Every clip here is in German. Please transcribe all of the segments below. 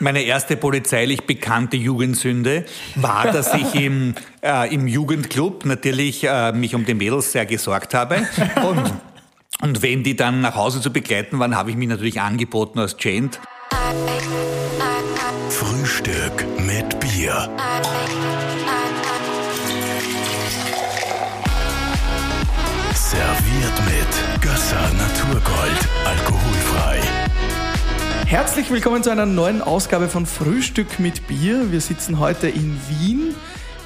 Meine erste polizeilich bekannte Jugendsünde war, dass ich im, äh, im Jugendclub natürlich äh, mich um die Mädels sehr gesorgt habe. Und, und wenn die dann nach Hause zu begleiten waren, habe ich mich natürlich angeboten als Gent. Frühstück mit Bier. Serviert mit Gösser Naturgold. Alkoholfrei. Herzlich willkommen zu einer neuen Ausgabe von Frühstück mit Bier. Wir sitzen heute in Wien,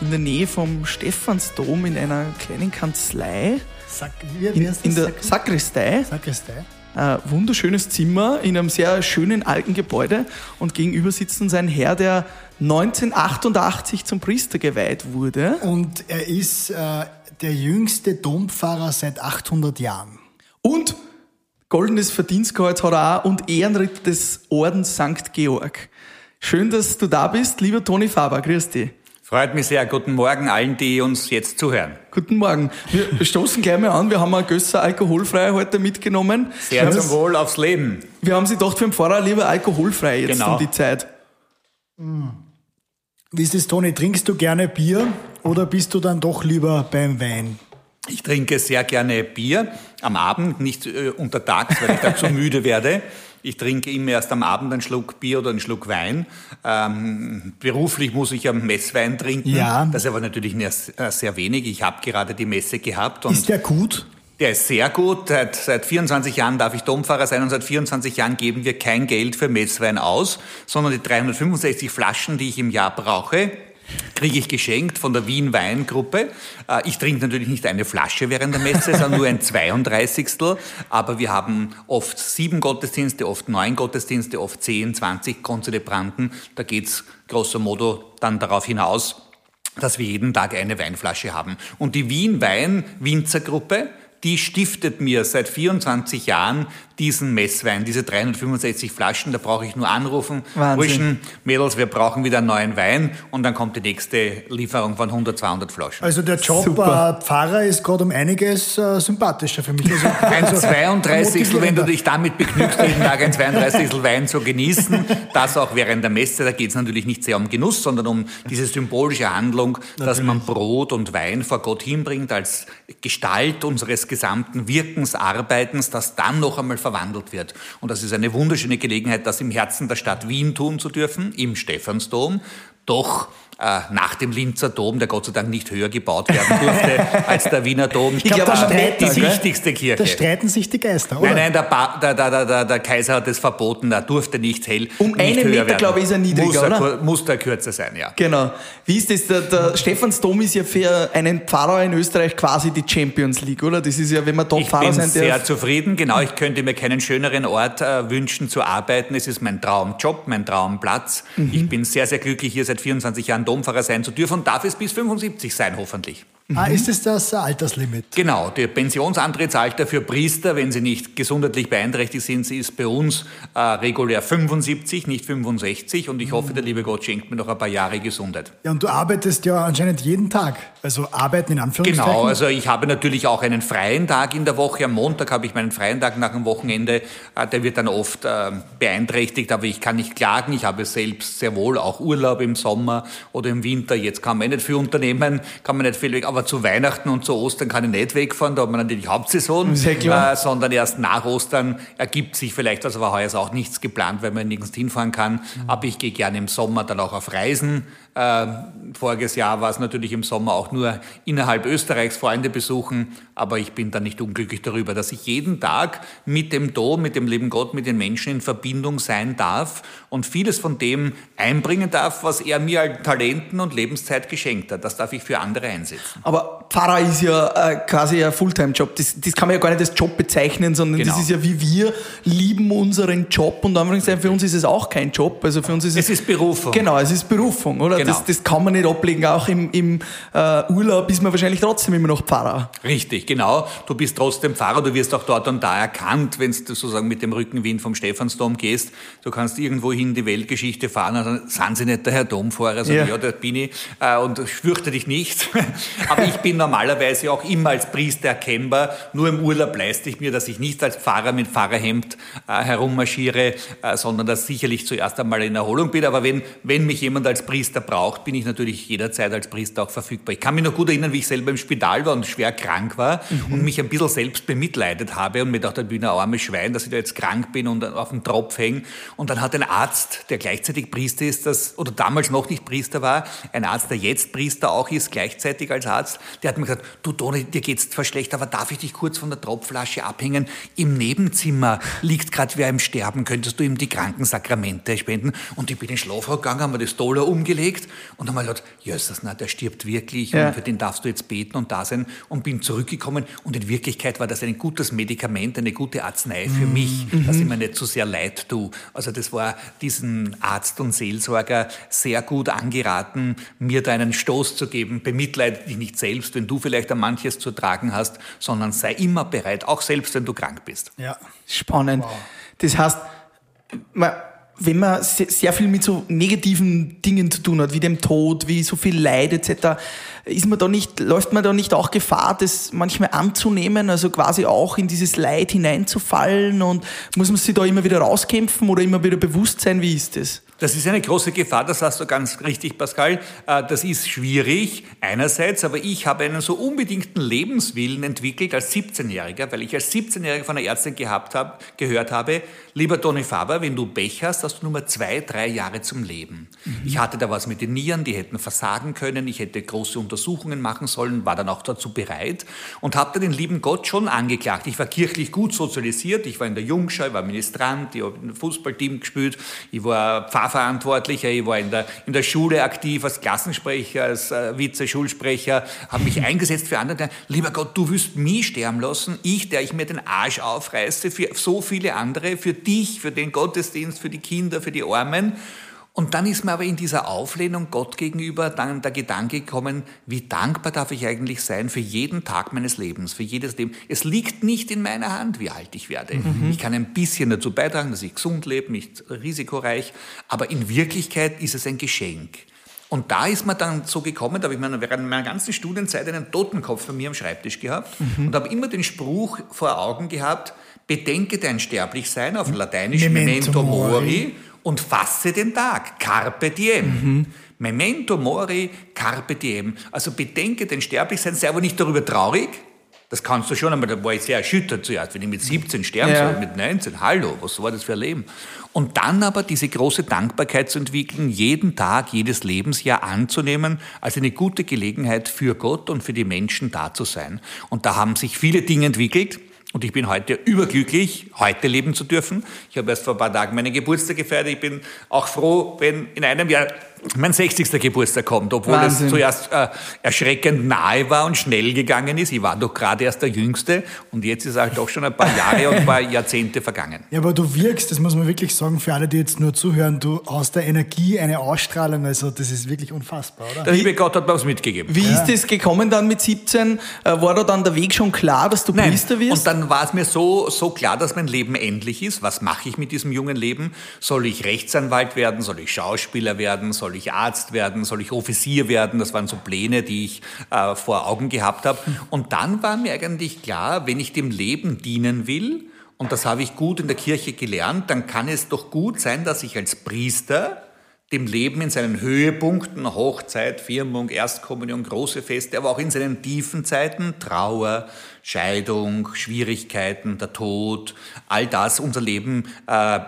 in der Nähe vom Stephansdom in einer kleinen Kanzlei. Sack, wie, In, wie in das? der Sakristei. Sakristei. Ein wunderschönes Zimmer in einem sehr schönen alten Gebäude und gegenüber sitzt uns ein Herr, der 1988 zum Priester geweiht wurde. Und er ist äh, der jüngste Dompfarrer seit 800 Jahren. Und goldenes Verdienstkreuz hat er auch und Ehrenritter des Ordens St. Georg. Schön, dass du da bist, lieber Toni Faber. Grüß dich. Freut mich sehr. Guten Morgen allen, die uns jetzt zuhören. Guten Morgen. Wir stoßen gleich mal an. Wir haben ein Gösser alkoholfrei heute mitgenommen. Sehr zum Wohl aufs Leben. wir haben sie gedacht, für den Pfarrer lieber alkoholfrei jetzt Genau. um die Zeit. Wie ist es, Toni? Trinkst du gerne Bier oder bist du dann doch lieber beim Wein? Ich trinke sehr gerne Bier am Abend, nicht äh, untertags, weil ich dann zu müde werde. Ich trinke immer erst am Abend einen Schluck Bier oder einen Schluck Wein. Ähm, beruflich muss ich am Messwein trinken. Ja. Das ist aber natürlich nur sehr, wenig. Ich habe gerade die Messe gehabt und Ist der gut? der ist sehr gut. Seit, seit 24 Jahren darf ich Domfahrer sein und seit 24 Jahren geben wir kein Geld für Messwein aus, sondern die 365 Flaschen, die ich im Jahr brauche, kriege ich geschenkt von der Wien Weingruppe. Äh, Ich trinke natürlich nicht eine Flasche während der Messe, sondern nur ein 32. Aber wir haben oft sieben Gottesdienste, oft neun Gottesdienste, oft zehn, 20 Konzelebranten. Da geht's grosso modo dann darauf hinaus, dass wir jeden Tag eine Weinflasche haben. Und die Wien Wein Winzergruppe, die stiftet mir seit 24 Jahren diesen Messwein, diese 365 Flaschen. Da brauche ich nur anrufen. Burschen, Mädels, wir brauchen wieder einen neuen Wein und dann kommt die nächste Lieferung von 100, 200 Flaschen. Also der Job Super. Pfarrer ist gerade um einiges äh, sympathischer für mich. Also, Ein also 32. wenn du dich damit begnügst, jeden Tag ein 32. Wein zu genießen, das auch während der Messe, da geht es natürlich nicht sehr um Genuss, sondern um diese symbolische Handlung, dass man Brot und Wein vor Gott hinbringt als Gestalt unseres gesamten Wirkens, Arbeitens, das dann noch einmal verwandelt wird. Und das ist eine wunderschöne Gelegenheit, das im Herzen der Stadt Wien tun zu dürfen, im Stephansdom. Doch nach dem Linzer Dom, der Gott sei Dank nicht höher gebaut werden durfte als der Wiener Dom. Ich glaub, glaube, da die gell? wichtigste Kirche. Da streiten sich die Geister, oder? Nein, nein, der, ba der, der, der, Kaiser hat es verboten, er durfte nicht hell. Um nicht einen Meter, werden. glaube ich, ist er niedriger, muss er, oder? Muss der kürzer sein, ja. Genau. Wie ist das? Der, der Stephansdom ist ja für einen Pfarrer in Österreich quasi die Champions League, oder? Das ist ja, wenn man dort Ich Pfarrer bin sein sehr darf. zufrieden. Genau, ich könnte mir keinen schöneren Ort äh, wünschen zu arbeiten. Es ist mein Traumjob, mein Traumplatz. Mhm. Ich bin sehr, sehr glücklich, hier seit 24 Jahren Dompfarrer sein zu dürfen und darf es bis 75 sein, hoffentlich. Ah, Mhm. ist es das äh, Alterslimit? Genau, der Pensionsantrittsalter für Priester, wenn sie nicht gesundheitlich beeinträchtigt sind, sie ist bei uns äh, regulär 75, nicht 65. Und ich hoffe, der liebe Gott schenkt mir noch ein paar Jahre Gesundheit. Ja, und du arbeitest ja anscheinend jeden Tag. Also arbeiten in Anführungszeichen. Genau, also ich habe natürlich auch einen freien Tag in der Woche. Am Montag habe ich meinen freien Tag nach dem Wochenende. Äh, Der wird dann oft äh, beeinträchtigt, aber ich kann nicht klagen. Ich habe selbst sehr wohl auch Urlaub im Sommer oder im Winter. Jetzt kann man nicht viel unternehmen, kann man nicht viel weg. Aber zu Weihnachten und zu Ostern kann ich nicht wegfahren. Da hat man natürlich Hauptsaison. Äh, sondern erst nach Ostern ergibt sich vielleicht, also war heuer ist auch nichts geplant, weil man nirgends hinfahren kann. Aber ich gehe gerne im Sommer dann auch auf Reisen. Äh, voriges Jahr war es natürlich im Sommer auch nur innerhalb Österreichs Freunde besuchen, aber ich bin dann nicht unglücklich darüber, dass ich jeden Tag mit dem Dom, mit dem lieben Gott, mit den Menschen in Verbindung sein darf und vieles von dem einbringen darf, was er mir an Talenten und Lebenszeit geschenkt hat. Das darf ich für andere einsetzen. Aber Pfarrer ist ja äh, quasi ein Fulltime-Job. Das, das kann man ja gar nicht als Job bezeichnen, sondern Genau. das ist ja wie wir lieben unseren Job und Anführungszeichen, für uns ist es auch kein Job. Also für uns ist Es ist Berufung. Genau, es ist Berufung, oder? Genau. Das, das kann man nicht ablegen. Auch im, im äh, Urlaub ist man wahrscheinlich trotzdem immer noch Pfarrer. Richtig, genau. Du bist trotzdem Pfarrer, du wirst auch dort und da erkannt, wenn du sozusagen mit dem Rückenwind vom Stephansdom gehst. Du kannst irgendwohin die Weltgeschichte fahren und dann sind sie nicht der Herr Domfahrer, sondern Ja. ja, der bin ich äh, und fürchte dich nicht. Aber ich bin normalerweise auch immer als Priester erkennbar. Nur im Urlaub leiste ich mir, dass ich nicht als Pfarrer mit Pfarrerhemd äh, herummarschiere, äh, sondern dass sicherlich zuerst einmal in Erholung bin. Aber wenn, wenn mich jemand als Priester braucht, bin ich natürlich jederzeit als Priester auch verfügbar. Ich kann mich noch gut erinnern, wie ich selber im Spital war und schwer krank war mhm. und mich ein bisschen selbst bemitleidet habe und mir dachte, ich bin ein armes Schwein, dass ich da jetzt krank bin und auf dem Tropf hänge. Und dann hat ein Arzt, der gleichzeitig Priester ist, das, oder damals noch nicht Priester war, ein Arzt, der jetzt Priester auch ist, gleichzeitig als Arzt, der hat mir gesagt, du Toni, dir geht's zwar schlecht, aber darf ich dich kurz von der Tropfflasche abhängen? Im Nebenzimmer liegt gerade wer im Sterben, könntest du ihm die Krankensakramente spenden? Und ich bin in den Schlafrock gegangen, haben mir das Dollar umgelegt und haben mir gedacht, Jesus, na, der stirbt wirklich ja. und für den darfst du jetzt beten und da sein und bin zurückgekommen und in Wirklichkeit war das ein gutes Medikament, eine gute Arznei für mhm. mich, dass ich mir nicht so sehr leid tue. Also das war diesen Arzt und Seelsorger sehr gut angeraten, mir da einen Stoß zu geben. Bemitleide dich nicht selbst, wenn du vielleicht an manches zu tragen hast, sondern sei immer bereit, auch selbst wenn du krank bist. Ja. Spannend. Wow. Das heißt, man wenn man sehr viel mit so negativen Dingen zu tun hat, wie dem Tod, wie so viel Leid etc., ist man da nicht, läuft man da nicht auch Gefahr, das manchmal anzunehmen, also quasi auch in dieses Leid hineinzufallen und muss man sich da immer wieder rauskämpfen oder immer wieder bewusst sein, wie ist das? Das ist eine große Gefahr, das hast du ganz richtig, Pascal. Äh, das ist schwierig einerseits, aber ich habe einen so unbedingten Lebenswillen entwickelt als 17-Jähriger, weil ich als 17-Jähriger von einer Ärztin gehabt habe, gehört habe, lieber Toni Faber, wenn du Pech hast, hast du nur mal zwei, drei Jahre zum Leben. Mhm. Ich hatte da was mit den Nieren, die hätten versagen können, ich hätte große Untersuchungen machen sollen, war dann auch dazu bereit und habe den lieben Gott schon angeklagt. Ich war kirchlich gut sozialisiert, ich war in der Jungschau, ich war Ministrant, ich habe im Fußballteam gespielt, ich war Pfarrer Verantwortlicher, ich war in der, in der Schule aktiv als Klassensprecher, als äh, Vize-Schulsprecher, habe mich eingesetzt für andere. Lieber Gott, du wirst mich sterben lassen, ich, der ich mir den Arsch aufreiße für so viele andere, für dich, für den Gottesdienst, für die Kinder, für die Armen. Und dann ist mir aber in dieser Auflehnung Gott gegenüber dann der Gedanke gekommen, wie dankbar darf ich eigentlich sein für jeden Tag meines Lebens, für jedes Leben. Es liegt nicht in meiner Hand, wie alt ich werde. Mhm. Ich kann ein bisschen dazu beitragen, dass ich gesund lebe, nicht risikoreich, aber in Wirklichkeit ist es ein Geschenk. Und da ist man dann so gekommen, da habe ich während meiner ganzen Studienzeit einen Totenkopf bei mir am Schreibtisch gehabt mhm. und habe immer den Spruch vor Augen gehabt, bedenke dein Sterblichsein auf Lateinisch Memento, Memento Mori und fasse den Tag. Carpe diem. Mhm. Memento mori, carpe diem. Also bedenke den Sterblichsein, sei aber nicht darüber traurig. Das kannst du schon einmal, da war ich sehr erschüttert zuerst, wenn ich mit 17 sterben ja. soll, mit 19. Hallo, was war das für ein Leben? Und dann aber diese große Dankbarkeit zu entwickeln, jeden Tag, jedes Lebensjahr anzunehmen, als eine gute Gelegenheit für Gott und für die Menschen da zu sein. Und da haben sich viele Dinge entwickelt. Und ich bin heute überglücklich, heute leben zu dürfen. Ich habe erst vor ein paar Tagen meinen Geburtstag gefeiert. Ich bin auch froh, wenn in einem Jahr mein 60. Geburtstag kommt, obwohl Wahnsinn. es zuerst äh, erschreckend nahe war und schnell gegangen ist. Ich war doch gerade erst der Jüngste und jetzt ist halt doch schon ein paar Jahre und ein paar Jahrzehnte vergangen. Ja, aber du wirkst, das muss man wirklich sagen, für alle, die jetzt nur zuhören, du aus der Energie eine Ausstrahlung, also das ist wirklich unfassbar, oder? Der liebe Gott hat mir was mitgegeben. Wie ja. ist das gekommen dann mit 17? Äh, war da dann der Weg schon klar, dass du Nein. Priester wirst? Und dann war es mir so, so klar, dass mein Leben endlich ist. Was mache ich mit diesem jungen Leben? Soll ich Rechtsanwalt werden? Soll ich Schauspieler werden? Soll ich Arzt werden? Soll ich Offizier werden? Das waren so Pläne, die ich äh, vor Augen gehabt habe. Und dann war mir eigentlich klar, wenn ich dem Leben dienen will, und das habe ich gut in der Kirche gelernt, dann kann es doch gut sein, dass ich als Priester dem Leben in seinen Höhepunkten, Hochzeit, Firmung, Erstkommunion, große Feste, aber auch in seinen tiefen Zeiten, Trauer, Scheidung, Schwierigkeiten, der Tod, all das unser Leben äh,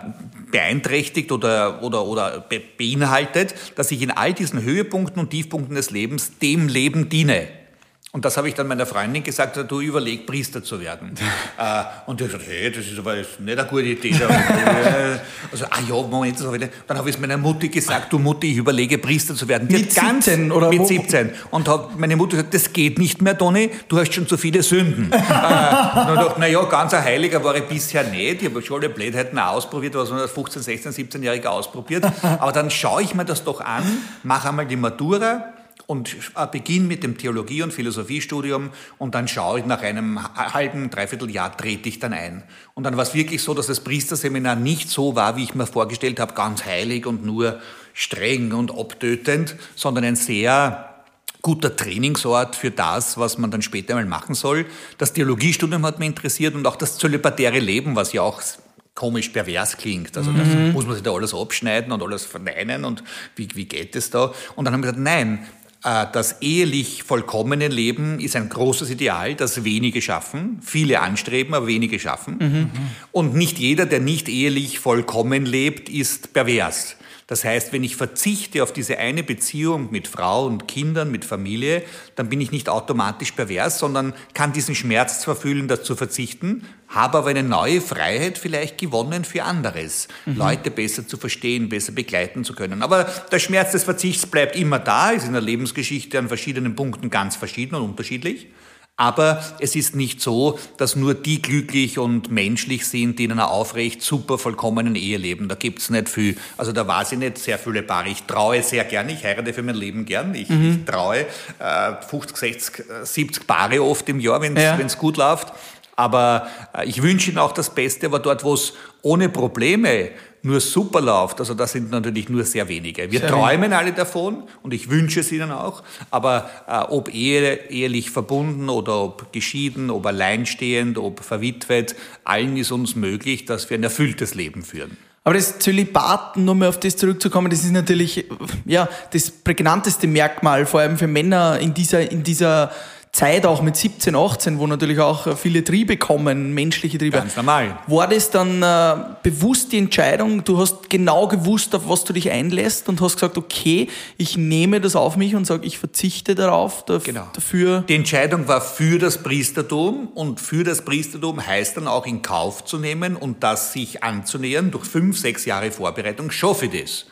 beeinträchtigt oder, oder, oder beinhaltet, dass ich in all diesen Höhepunkten und Tiefpunkten des Lebens dem Leben diene. Und das habe ich dann meiner Freundin gesagt, du überleg, Priester zu werden. äh, und die hat gesagt, hey, das ist aber nicht eine gute Idee. also, ah ja, Moment, Dann habe ich es meiner Mutti gesagt, du Mutti, ich überlege, Priester zu werden. Die mit 17 oder Mit 17. Und hat meine Mutter gesagt, das geht nicht mehr, Toni, du hast schon zu viele Sünden. äh, und dann dachte naja, ganz ein Heiliger war ich bisher nicht. Ich habe schon alle Blödheiten ausprobiert, was man als 15, 16, 17-Jähriger ausprobiert. Aber dann schaue ich mir das doch an, mache einmal die Matura, und beginne mit dem Theologie- und Philosophiestudium und dann schaue ich nach einem halben, dreiviertel Jahr trete ich dann ein. Und dann war es wirklich so, dass das Priesterseminar nicht so war, wie ich mir vorgestellt habe, ganz heilig und nur streng und abtötend, sondern ein sehr guter Trainingsort für das, was man dann später mal machen soll. Das Theologiestudium hat mich interessiert und auch das zölibatäre Leben, was ja auch komisch pervers klingt. Also das Mhm. muss man sich da alles abschneiden und alles verneinen und wie, wie geht es da? Und dann haben wir gesagt, nein, äh, das ehelich vollkommene Leben ist ein großes Ideal, das wenige schaffen, viele anstreben, aber wenige schaffen. Und nicht jeder, der nicht ehelich vollkommen lebt, ist pervers. Das heißt, wenn ich verzichte auf diese eine Beziehung mit Frau und Kindern, mit Familie, dann bin ich nicht automatisch pervers, sondern kann diesen Schmerz zwar fühlen, das zu verzichten, habe aber eine neue Freiheit vielleicht gewonnen für anderes, Leute besser zu verstehen, besser begleiten zu können. Aber der Schmerz des Verzichts bleibt immer da, ist in der Lebensgeschichte an verschiedenen Punkten ganz verschieden und unterschiedlich. Aber es ist nicht so, dass nur die glücklich und menschlich sind, die in einer aufrecht, super, vollkommenen Ehe leben. Da gibt's nicht viel. Also da weiß ich nicht sehr viele Paare. Ich traue sehr gern, ich heirate für mein Leben gern. Ich, ich traue äh, 50, 60, äh, 70 Paare oft im Jahr, wenn es Ja. gut läuft. Aber äh, ich wünsche ihnen auch das Beste, aber dort, wo es ohne Probleme nur super läuft, also das sind natürlich nur sehr wenige. Wir Sehr träumen alle davon und ich wünsche es ihnen auch, aber äh, ob Ehe, ehelich verbunden oder ob geschieden, ob alleinstehend, ob verwitwet, allen ist uns möglich, dass wir ein erfülltes Leben führen. Aber das Zölibat, nur mal auf das zurückzukommen, das ist natürlich ja, das prägnanteste Merkmal, vor allem für Männer in dieser, in dieser Zeit auch mit 17, 18, wo natürlich auch viele Triebe kommen, menschliche Triebe. Ganz normal. War das dann äh, bewusst die Entscheidung, du hast genau gewusst, auf was du dich einlässt und hast gesagt, okay, ich nehme das auf mich und sage, ich verzichte darauf, daf- Genau. dafür. Die Entscheidung war für das Priestertum und für das Priestertum heißt dann auch in Kauf zu nehmen und das sich anzunähern. Durch fünf, sechs Jahre Vorbereitung schaffe ich das.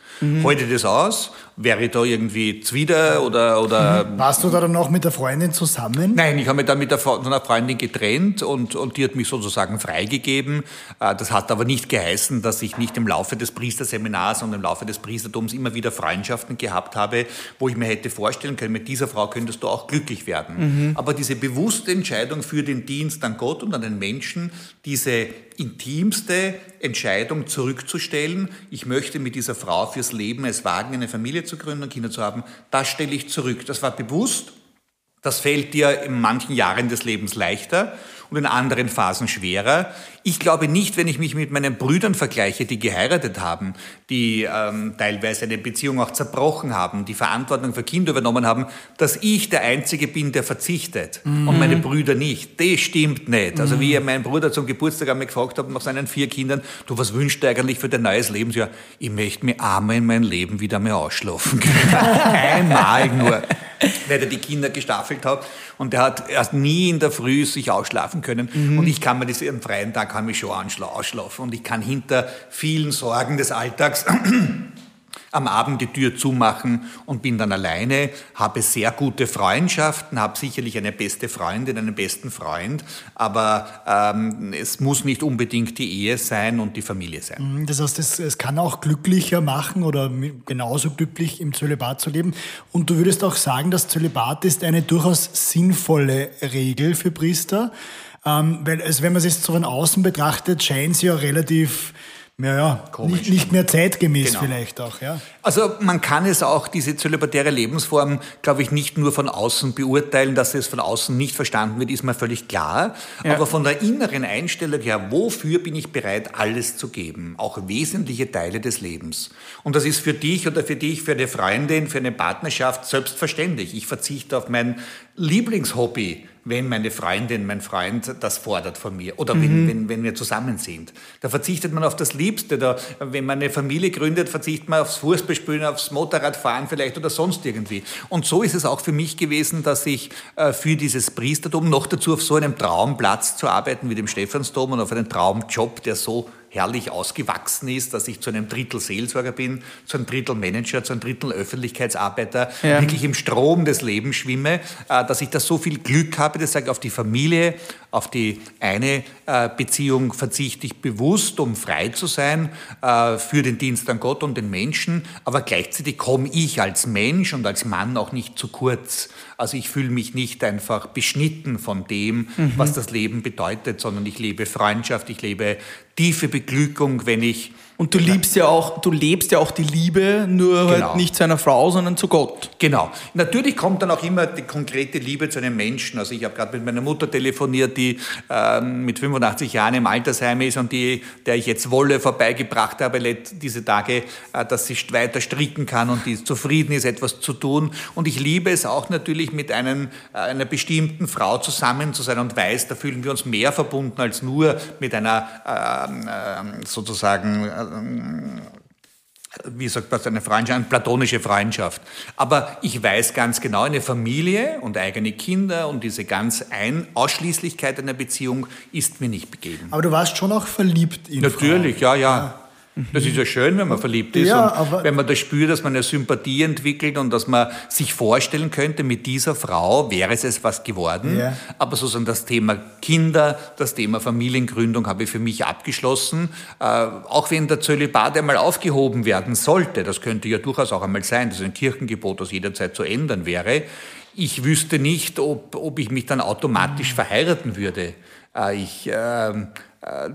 Halte ich das aus? Wäre ich da irgendwie zwider oder, oder Warst du da dann noch mit der Freundin zusammen? Nein, ich habe mich dann mit der einer Freundin getrennt und, und die hat mich sozusagen freigegeben. Äh, Das hat aber nicht geheißen, dass ich nicht im Laufe des Priesterseminars und im Laufe des Priestertums immer wieder Freundschaften gehabt habe, wo ich mir hätte vorstellen können, mit dieser Frau könntest du auch glücklich werden. Aber diese bewusste Entscheidung für den Dienst an Gott und an den Menschen, diese intimste Entscheidung zurückzustellen, ich möchte mit dieser Frau fürs Leben es wagen, eine Familie zu gründen und Kinder zu haben, das stelle ich zurück. Das war bewusst. Das fällt dir in manchen Jahren des Lebens leichter und in anderen Phasen schwerer. Ich glaube nicht, wenn ich mich mit meinen Brüdern vergleiche, die geheiratet haben, die ähm, teilweise eine Beziehung auch zerbrochen haben, die Verantwortung für Kinder übernommen haben, dass ich der Einzige bin, der verzichtet und meine Brüder nicht. Das stimmt nicht. Also wie mein Bruder zum Geburtstag einmal gefragt hat nach seinen vier Kindern, du, was wünschst du eigentlich für dein neues Lebensjahr? Ich möchte mir einmal in mein Leben wieder mal ausschlafen können. Einmal nur weil er die Kinder gestaffelt hat. Und der hat erst nie in der Früh sich ausschlafen können. Und ich kann mir das am freien Tag kann mich schon ausschlafen. Und ich kann hinter vielen Sorgen des Alltags am Abend die Tür zumachen und bin dann alleine, habe sehr gute Freundschaften, habe sicherlich eine beste Freundin, einen besten Freund, aber ähm, es muss nicht unbedingt die Ehe sein und die Familie sein. Das heißt, es, es kann auch glücklicher machen oder genauso glücklich im Zölibat zu leben. Und du würdest auch sagen, dass Zölibat ist eine durchaus sinnvolle Regel für Priester. Ähm, weil, also wenn man es jetzt so von außen betrachtet, scheint sie ja relativ, ja, ja Komisch. nicht, nicht mehr zeitgemäß Genau. vielleicht auch, ja. Also man kann es auch, diese zölibatäre Lebensform, glaube ich, nicht nur von außen beurteilen, dass es von außen nicht verstanden wird, ist mir völlig klar. Ja. Aber von der inneren Einstellung her, wofür bin ich bereit, alles zu geben? Auch wesentliche Teile des Lebens. Und das ist für dich oder für dich, für eine Freundin, für eine Partnerschaft selbstverständlich. Ich verzichte auf mein Lieblingshobby, wenn meine Freundin, mein Freund das fordert von mir oder wenn, wenn, wenn wir zusammen sind. Da verzichtet man auf das Liebste. Da, wenn man eine Familie gründet, verzichtet man aufs Fußballspielen, aufs Motorradfahren vielleicht oder sonst irgendwie. Und so ist es auch für mich gewesen, dass ich äh, für dieses Priestertum noch dazu auf so einem Traumplatz zu arbeiten wie dem Stephansdom und auf einen Traumjob, der so herrlich ausgewachsen ist, dass ich zu einem Drittel Seelsorger bin, zu einem Drittel Manager, zu einem Drittel Öffentlichkeitsarbeiter, Ja. wirklich im Strom des Lebens schwimme, äh, dass ich da so viel Glück habe, das sage ich auf die Familie, auf die eine äh, Beziehung verzichte ich bewusst, um frei zu sein äh, für den Dienst an Gott und den Menschen, aber gleichzeitig komme ich als Mensch und als Mann auch nicht zu kurz. Also ich fühle mich nicht einfach beschnitten von dem, mhm. was das Leben bedeutet, sondern ich lebe Freundschaft, ich lebe tiefe Beglückung, wenn ich und du liebst ja auch, du lebst ja auch die Liebe, nur halt genau. halt nicht zu einer Frau, sondern zu Gott. Genau. Natürlich kommt dann auch immer die konkrete Liebe zu einem Menschen. Also ich habe gerade mit meiner Mutter telefoniert, die ähm, mit 85 Jahren im Altersheim ist und die, der ich jetzt Wolle vorbeigebracht habe diese Tage, äh, dass sie weiter stricken kann und die zufrieden ist, etwas zu tun. Und ich liebe es auch natürlich mit einem, äh, einer bestimmten Frau zusammen zu sein und weiß, da fühlen wir uns mehr verbunden als nur mit einer äh, sozusagen ähm, wie sagt man, eine Freundschaft, eine platonische Freundschaft. Aber ich weiß ganz genau, eine Familie und eigene Kinder und diese ganz ein Ausschließlichkeit einer Beziehung ist mir nicht begeben. Aber du warst schon auch verliebt in Natürlich, Frau. ja, ja. ja. Das ist ja schön, wenn man verliebt ist ja, und wenn man das spürt, dass man eine Sympathie entwickelt und dass man sich vorstellen könnte, mit dieser Frau wäre es etwas geworden. Ja. Aber sozusagen das Thema Kinder, das Thema Familiengründung habe ich für mich abgeschlossen. Äh, auch wenn der Zölibat einmal aufgehoben werden sollte, das könnte ja durchaus auch einmal sein, das ist ein Kirchengebot, das jederzeit zu ändern wäre. Ich wüsste nicht, ob, ob ich mich dann automatisch verheiraten würde. Äh, ich... Äh,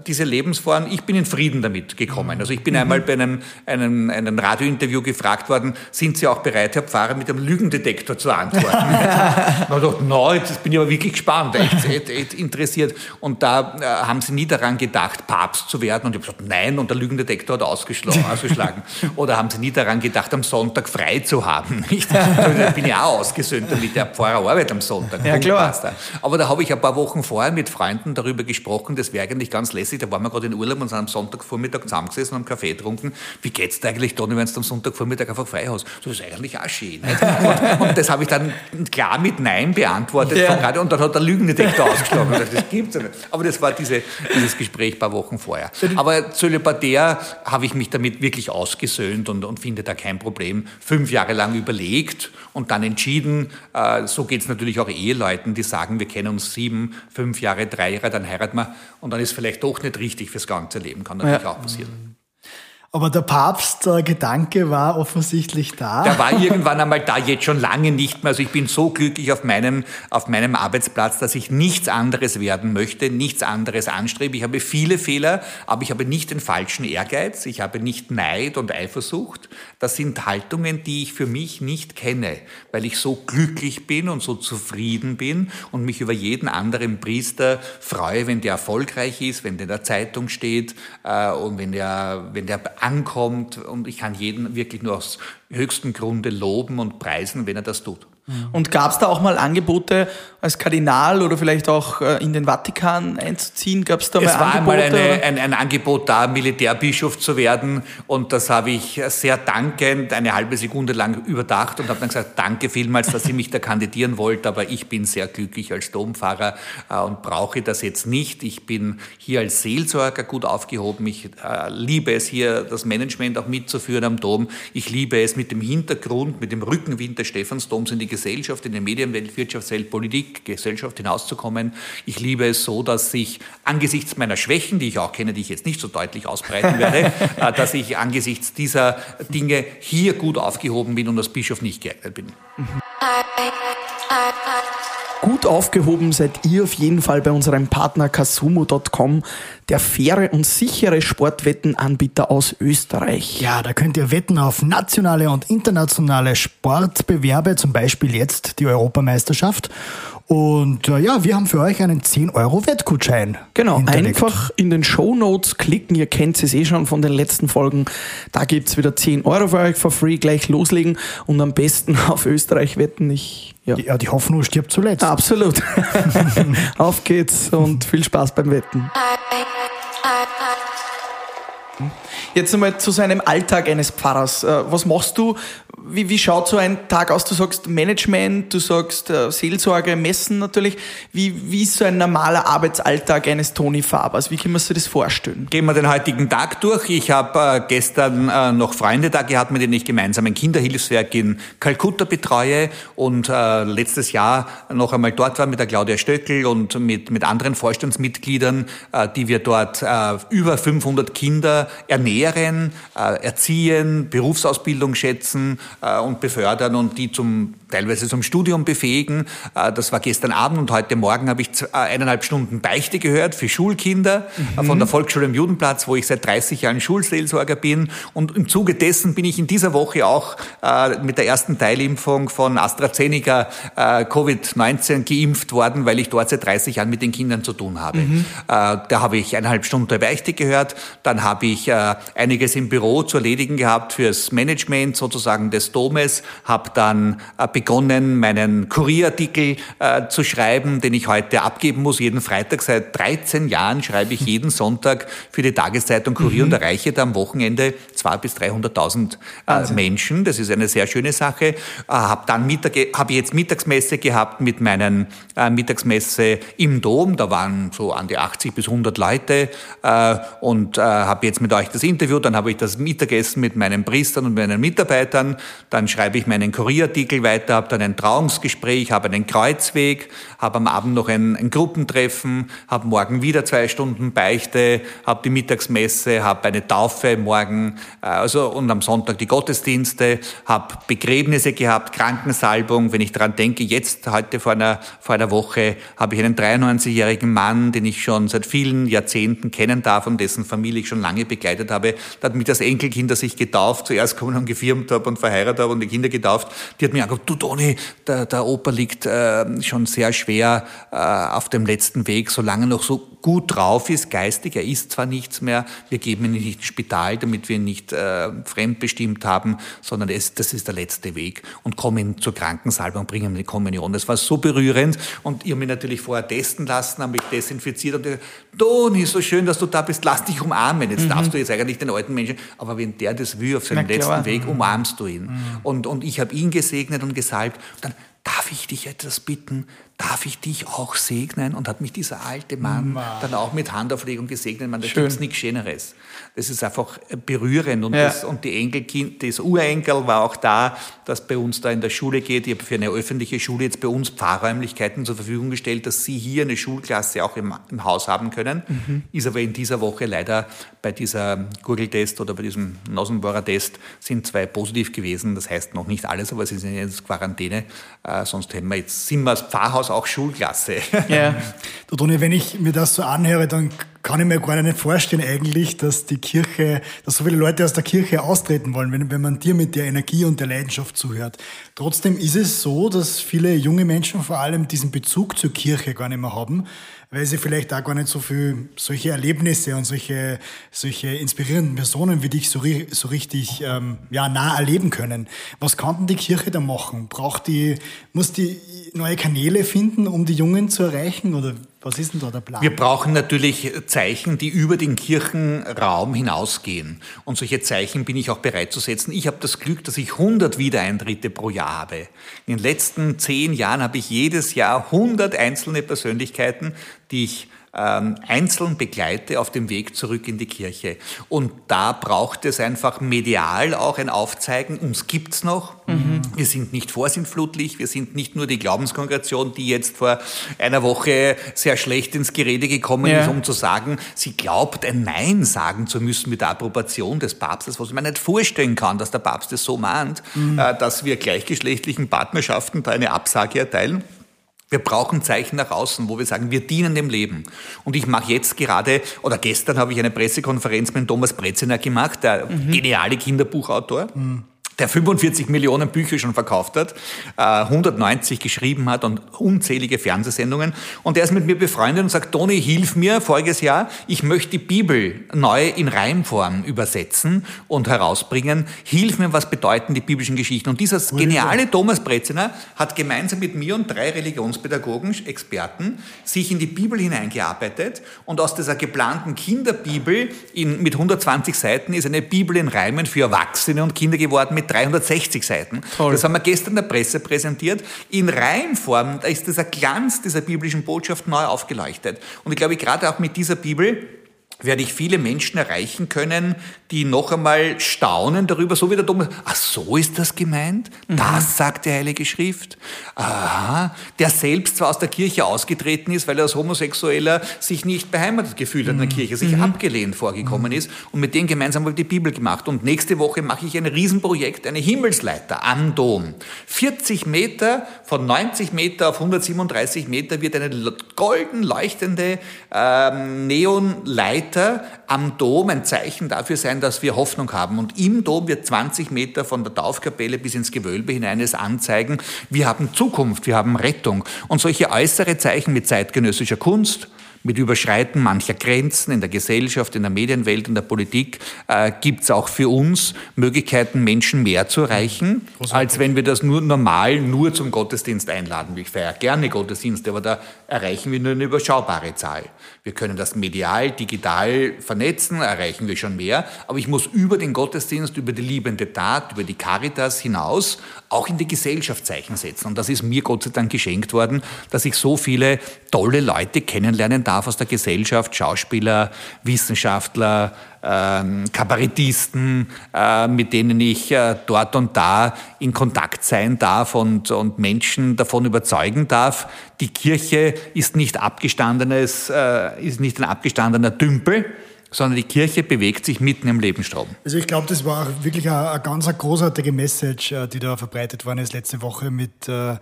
diese Lebensform, ich bin in Frieden damit gekommen. Also ich bin mhm. einmal bei einem, einem, einem Radiointerview gefragt worden, sind Sie auch bereit, Herr Pfarrer, mit einem Lügendetektor zu antworten? da habe ich gedacht, no, jetzt bin ich aber wirklich gespannt, echt, echt, echt interessiert. Und da äh, haben Sie nie daran gedacht, Papst zu werden? Und ich habe gesagt, nein, und der Lügendetektor hat ausgeschlagen. ausgeschlagen. Oder haben Sie nie daran gedacht, am Sonntag frei zu haben? Nicht? da bin ich auch ausgesöhnt, damit der Pfarrer arbeitet am Sonntag. Ja, klar. Aber da habe ich ein paar Wochen vorher mit Freunden darüber gesprochen, das wäre eigentlich ganz lässig. Da waren wir gerade in Urlaub und sind am Sonntagvormittag zusammengesessen und haben Kaffee getrunken. Wie geht's dir eigentlich, Toni, wenn du am Sonntagvormittag einfach frei hast? So, das ist eigentlich auch schön. Und, und, das habe ich dann klar mit Nein beantwortet. Ja. und dann hat der Lügendetektor ausgeschlagen. Das, das gibt's ja nicht. Aber das war diese, dieses Gespräch ein paar Wochen vorher. Aber zölibatär habe ich mich damit wirklich ausgesöhnt und, und finde da kein Problem. Fünf Jahre lang überlegt und dann entschieden. Äh, so geht es natürlich auch Eheleuten, die sagen, wir kennen uns sieben, fünf Jahre, drei Jahre, dann heiraten wir und dann ist vielleicht doch nicht richtig fürs ganze Leben. Kann natürlich ja. auch passieren. Aber der Papst-Gedanke war offensichtlich da. Der war irgendwann einmal da, jetzt schon lange nicht mehr. Also ich bin so glücklich auf meinem, auf meinem Arbeitsplatz, dass ich nichts anderes werden möchte, nichts anderes anstrebe. Ich habe viele Fehler, aber ich habe nicht den falschen Ehrgeiz. Ich habe nicht Neid und Eifersucht. Das sind Haltungen, die ich für mich nicht kenne, weil ich so glücklich bin und so zufrieden bin und mich über jeden anderen Priester freue, wenn der erfolgreich ist, wenn der in der Zeitung steht äh, und wenn der, wenn der ankommt. Und ich kann jeden wirklich nur aus höchstem Grunde loben und preisen, wenn er das tut. Und gab es da auch mal Angebote als Kardinal oder vielleicht auch äh, in den Vatikan einzuziehen? Gab es da es mal Angebote? Es war einmal ein, ein, Angebot da, Militärbischof zu werden und das habe ich sehr dankend eine halbe Sekunde lang überdacht und habe dann gesagt, danke vielmals, dass Sie mich da kandidieren wollt, aber ich bin sehr glücklich als Dompfarrer äh, und brauche das jetzt nicht. Ich bin hier als Seelsorger gut aufgehoben. Ich äh, liebe es hier, das Management auch mitzuführen am Dom. Ich liebe es mit dem Hintergrund, mit dem Rückenwind des Stephansdoms in die Gesellschaft, in der Medienwelt, Wirtschaftswelt, Politik, Gesellschaft hinauszukommen. Ich liebe es so, dass ich angesichts meiner Schwächen, die ich auch kenne, die ich jetzt nicht so deutlich ausbreiten werde, äh, dass ich angesichts dieser Dinge hier gut aufgehoben bin und als Bischof nicht geeignet bin. Mhm. Gut aufgehoben seid ihr auf jeden Fall bei unserem Partner Kasumo.com, der faire und sichere Sportwettenanbieter aus Österreich. Ja, da könnt ihr wetten auf nationale und internationale Sportbewerbe, zum Beispiel jetzt die Europameisterschaft. Und äh, ja, wir haben für euch einen 10-Euro-Wettgutschein. Genau, einfach in den Show Notes klicken. Ihr kennt es eh schon von den letzten Folgen. Da gibt es wieder 10 Euro für euch for free. Gleich loslegen und am besten auf Österreich wetten. Ich, ja. ja, die Hoffnung stirbt zuletzt. Absolut. auf geht's und viel Spaß beim Wetten. Jetzt einmal zu seinem Alltag eines Pfarrers. Äh, was machst du, wie, wie schaut so ein Tag aus? Du sagst Management, du sagst äh, Seelsorge, Messen natürlich. Wie, wie ist so ein normaler Arbeitsalltag eines Toni Fabers? Wie kann man sich das vorstellen? Gehen wir den heutigen Tag durch. Ich habe äh, gestern äh, noch Freunde da gehabt, mit denen ich gemeinsam ein Kinderhilfswerk in Kalkutta betreue und letztes Jahr noch einmal dort war mit der Claudia Stöckel und mit, mit anderen Vorstandsmitgliedern, die wir dort über 500 Kinder ernähren, äh, erziehen, Berufsausbildung schätzen und befördern und die zum teilweise zum Studium befähigen. Äh, das war gestern Abend und heute Morgen habe ich äh, eineinhalb Stunden Beichte gehört für Schulkinder äh, von der Volksschule am Judenplatz, wo ich seit 30 Jahren Schulseelsorger bin. Und im Zuge dessen bin ich in dieser Woche auch mit der ersten Teilimpfung von AstraZeneca äh, Covid-19 geimpft worden, weil ich dort seit 30 Jahren mit den Kindern zu tun habe. Äh, Da habe ich eineinhalb Stunden Beichte gehört. Dann habe ich einiges im Büro zu erledigen gehabt fürs Management sozusagen des Domes. Habe dann begonnen, meinen Kurierartikel äh, zu schreiben, den ich heute abgeben muss. Jeden Freitag seit 13 Jahren schreibe ich jeden Sonntag für die Tageszeitung Kurier und erreiche da am Wochenende 200.000 bis 300.000 äh, Menschen. Das ist eine sehr schöne Sache. Äh, habe dann Mittag, habe jetzt Mittagsmesse gehabt mit meinen äh, Mittagsmesse im Dom. Da waren so an die 80 bis 100 Leute äh, und äh, habe jetzt mit euch das Interview. Dann habe ich das Mittagessen mit meinen Priestern und meinen Mitarbeitern. Dann schreibe ich meinen Kurierartikel weiter, habe dann ein Trauungsgespräch, habe einen Kreuzweg, habe am Abend noch ein, ein Gruppentreffen, habe morgen wieder zwei Stunden Beichte, habe die Mittagsmesse, habe eine Taufe morgen, äh, also und am Sonntag die Gottesdienste, habe Begräbnisse gehabt, Krankensalbung. Wenn ich daran denke, jetzt heute vor einer, vor einer Woche habe ich einen 93-jährigen Mann, den ich schon seit vielen Jahrzehnten kennen darf und dessen Familie ich schon lange begleitet habe. Da hat mich das Enkelkind, das ich getauft, zuerst kommen und gefirmt habe und verheiratet habe und die Kinder getauft, die hat mir gesagt, du Toni, der, der Opa liegt äh, schon sehr schwer äh, auf dem letzten Weg, solange er noch so gut drauf ist, geistig, er isst zwar nichts mehr, wir geben ihn nicht ins Spital, damit wir ihn nicht äh, fremdbestimmt haben, sondern es, das ist der letzte Weg. Und kommen zur Krankensalbung, bringen ihm die Kommunion. Das war so berührend. Und ihr mich natürlich vorher testen lassen, haben mich desinfiziert und gesagt, Toni, so schön, dass du da bist, lass dich umarmen. Jetzt darfst du jetzt eigentlich den alten Menschen, aber wenn der das will auf seinem letzten Weg, umarmst du ihn. Und, und ich habe ihn gesegnet und gesalbt. Und dann, darf ich dich etwas bitten? Darf ich dich auch segnen? Und hat mich dieser alte Mann dann auch mit Handauflegung gesegnet. Man, da Schön. gibt's nichts Schöneres. Das ist einfach berührend. Und, Ja. das, und die Enkelkind, das Urenkel war auch da, das bei uns da in der Schule geht. Ich habe für eine öffentliche Schule jetzt bei uns Pfarrräumlichkeiten zur Verfügung gestellt, dass Sie hier eine Schulklasse auch im, im Haus haben können. Mhm. Ist aber in dieser Woche leider bei dieser Gurgeltest oder bei diesem Nasenbohrer-Test sind zwei positiv gewesen. Das heißt noch nicht alles, aber sie sind jetzt Quarantäne. Äh, sonst hätten wir jetzt, sind wir als Pfarrhaus auch Schulklasse. Ja. Du Toni, wenn ich mir das so anhöre, dann kann ich mir gar nicht vorstellen eigentlich, dass die Kirche, dass so viele Leute aus der Kirche austreten wollen, wenn, wenn man dir mit der Energie und der Leidenschaft zuhört. Trotzdem ist es so, dass viele junge Menschen vor allem diesen Bezug zur Kirche gar nicht mehr haben, weil sie vielleicht auch gar nicht so viel solche Erlebnisse und solche, solche inspirierenden Personen wie dich so, so richtig ähm, ja, nah erleben können. Was kann denn die Kirche da machen? Braucht die, muss die neue Kanäle finden, um die Jungen zu erreichen? Oder was ist denn da der Plan? Wir brauchen natürlich Zeichen, die über den Kirchenraum hinausgehen. Und solche Zeichen bin ich auch bereit zu setzen. Ich habe das Glück, dass ich 100 Wiedereintritte pro Jahr habe. In den letzten zehn Jahren habe ich jedes Jahr 100 einzelne Persönlichkeiten, die ich einzeln begleite auf dem Weg zurück in die Kirche. Und da braucht es einfach medial auch ein Aufzeigen, uns gibt's noch. Wir sind nicht vorsintflutlich, wir sind nicht nur die Glaubenskongregation, die jetzt vor einer Woche sehr schlecht ins Gerede gekommen Ja. ist, um zu sagen, sie glaubt, ein Nein sagen zu müssen mit der Approbation des Papstes, was man nicht vorstellen kann, dass der Papst es so mahnt, äh, dass wir gleichgeschlechtlichen Partnerschaften da eine Absage erteilen. Wir brauchen Zeichen nach außen, wo wir sagen, wir dienen dem Leben. Und ich mache jetzt gerade, oder gestern habe ich eine Pressekonferenz mit Thomas Breziner gemacht, der geniale Kinderbuchautor. Der 45 Millionen Bücher schon verkauft hat, äh, 190 geschrieben hat und unzählige Fernsehsendungen. Und er ist mit mir befreundet und sagt, Toni, hilf mir voriges Jahr, ich möchte die Bibel neu in Reimform übersetzen und herausbringen. Hilf mir, was bedeuten die biblischen Geschichten? Und dieser geniale Thomas Breziner hat gemeinsam mit mir und drei Religionspädagogen, Experten, sich in die Bibel hineingearbeitet und aus dieser geplanten Kinderbibel in, mit 120 Seiten ist eine Bibel in Reimen für Erwachsene und Kinder geworden mit mit 360 Seiten. Toll. Das haben wir gestern der Presse präsentiert. In Reihenform, da ist dieser Glanz dieser biblischen Botschaft neu aufgeleuchtet. Und ich glaube, gerade auch mit dieser Bibel werde ich viele Menschen erreichen können, die noch einmal staunen darüber, so wie der Thomas, ach so ist das gemeint? Das sagt die Heilige Schrift. Aha, der selbst zwar aus der Kirche ausgetreten ist, weil er als Homosexueller sich nicht beheimatet gefühlt hat in der Kirche, sich abgelehnt vorgekommen ist und mit dem gemeinsam die Bibel gemacht. Und nächste Woche mache ich ein Riesenprojekt, eine Himmelsleiter am Dom. 40 Meter, von 90 Meter auf 137 Meter wird eine golden leuchtende ähm, Neonleiter am Dom ein Zeichen dafür sein, dass wir Hoffnung haben. Und im Dom wird 20 Meter von der Taufkapelle bis ins Gewölbe hinein es anzeigen, wir haben Zukunft, wir haben Rettung. Und solche äußere Zeichen mit zeitgenössischer Kunst, mit Überschreiten mancher Grenzen in der Gesellschaft, in der Medienwelt, in der Politik äh, gibt es auch für uns Möglichkeiten, Menschen mehr zu erreichen, als wenn wir das nur normal nur zum Gottesdienst einladen. Ich feiere gerne Gottesdienste, aber da erreichen wir nur eine überschaubare Zahl. Wir können das medial, digital vernetzen, erreichen wir schon mehr, aber ich muss über den Gottesdienst, über die liebende Tat, über die Caritas hinaus auch in die Gesellschaft Zeichen setzen. Und das ist mir Gott sei Dank geschenkt worden, dass ich so viele tolle Leute kennenlernen darf aus der Gesellschaft, Schauspieler, Wissenschaftler, ähm, Kabarettisten, äh, mit denen ich äh, dort und da in Kontakt sein darf und, und Menschen davon überzeugen darf, die Kirche ist nicht abgestandenes, äh, ist nicht ein abgestandener Dümpel, sondern die Kirche bewegt sich mitten im Lebensstrom. Also ich glaube, das war wirklich eine, eine ganz großartige Message, äh, die da verbreitet worden ist letzte Woche mit, äh,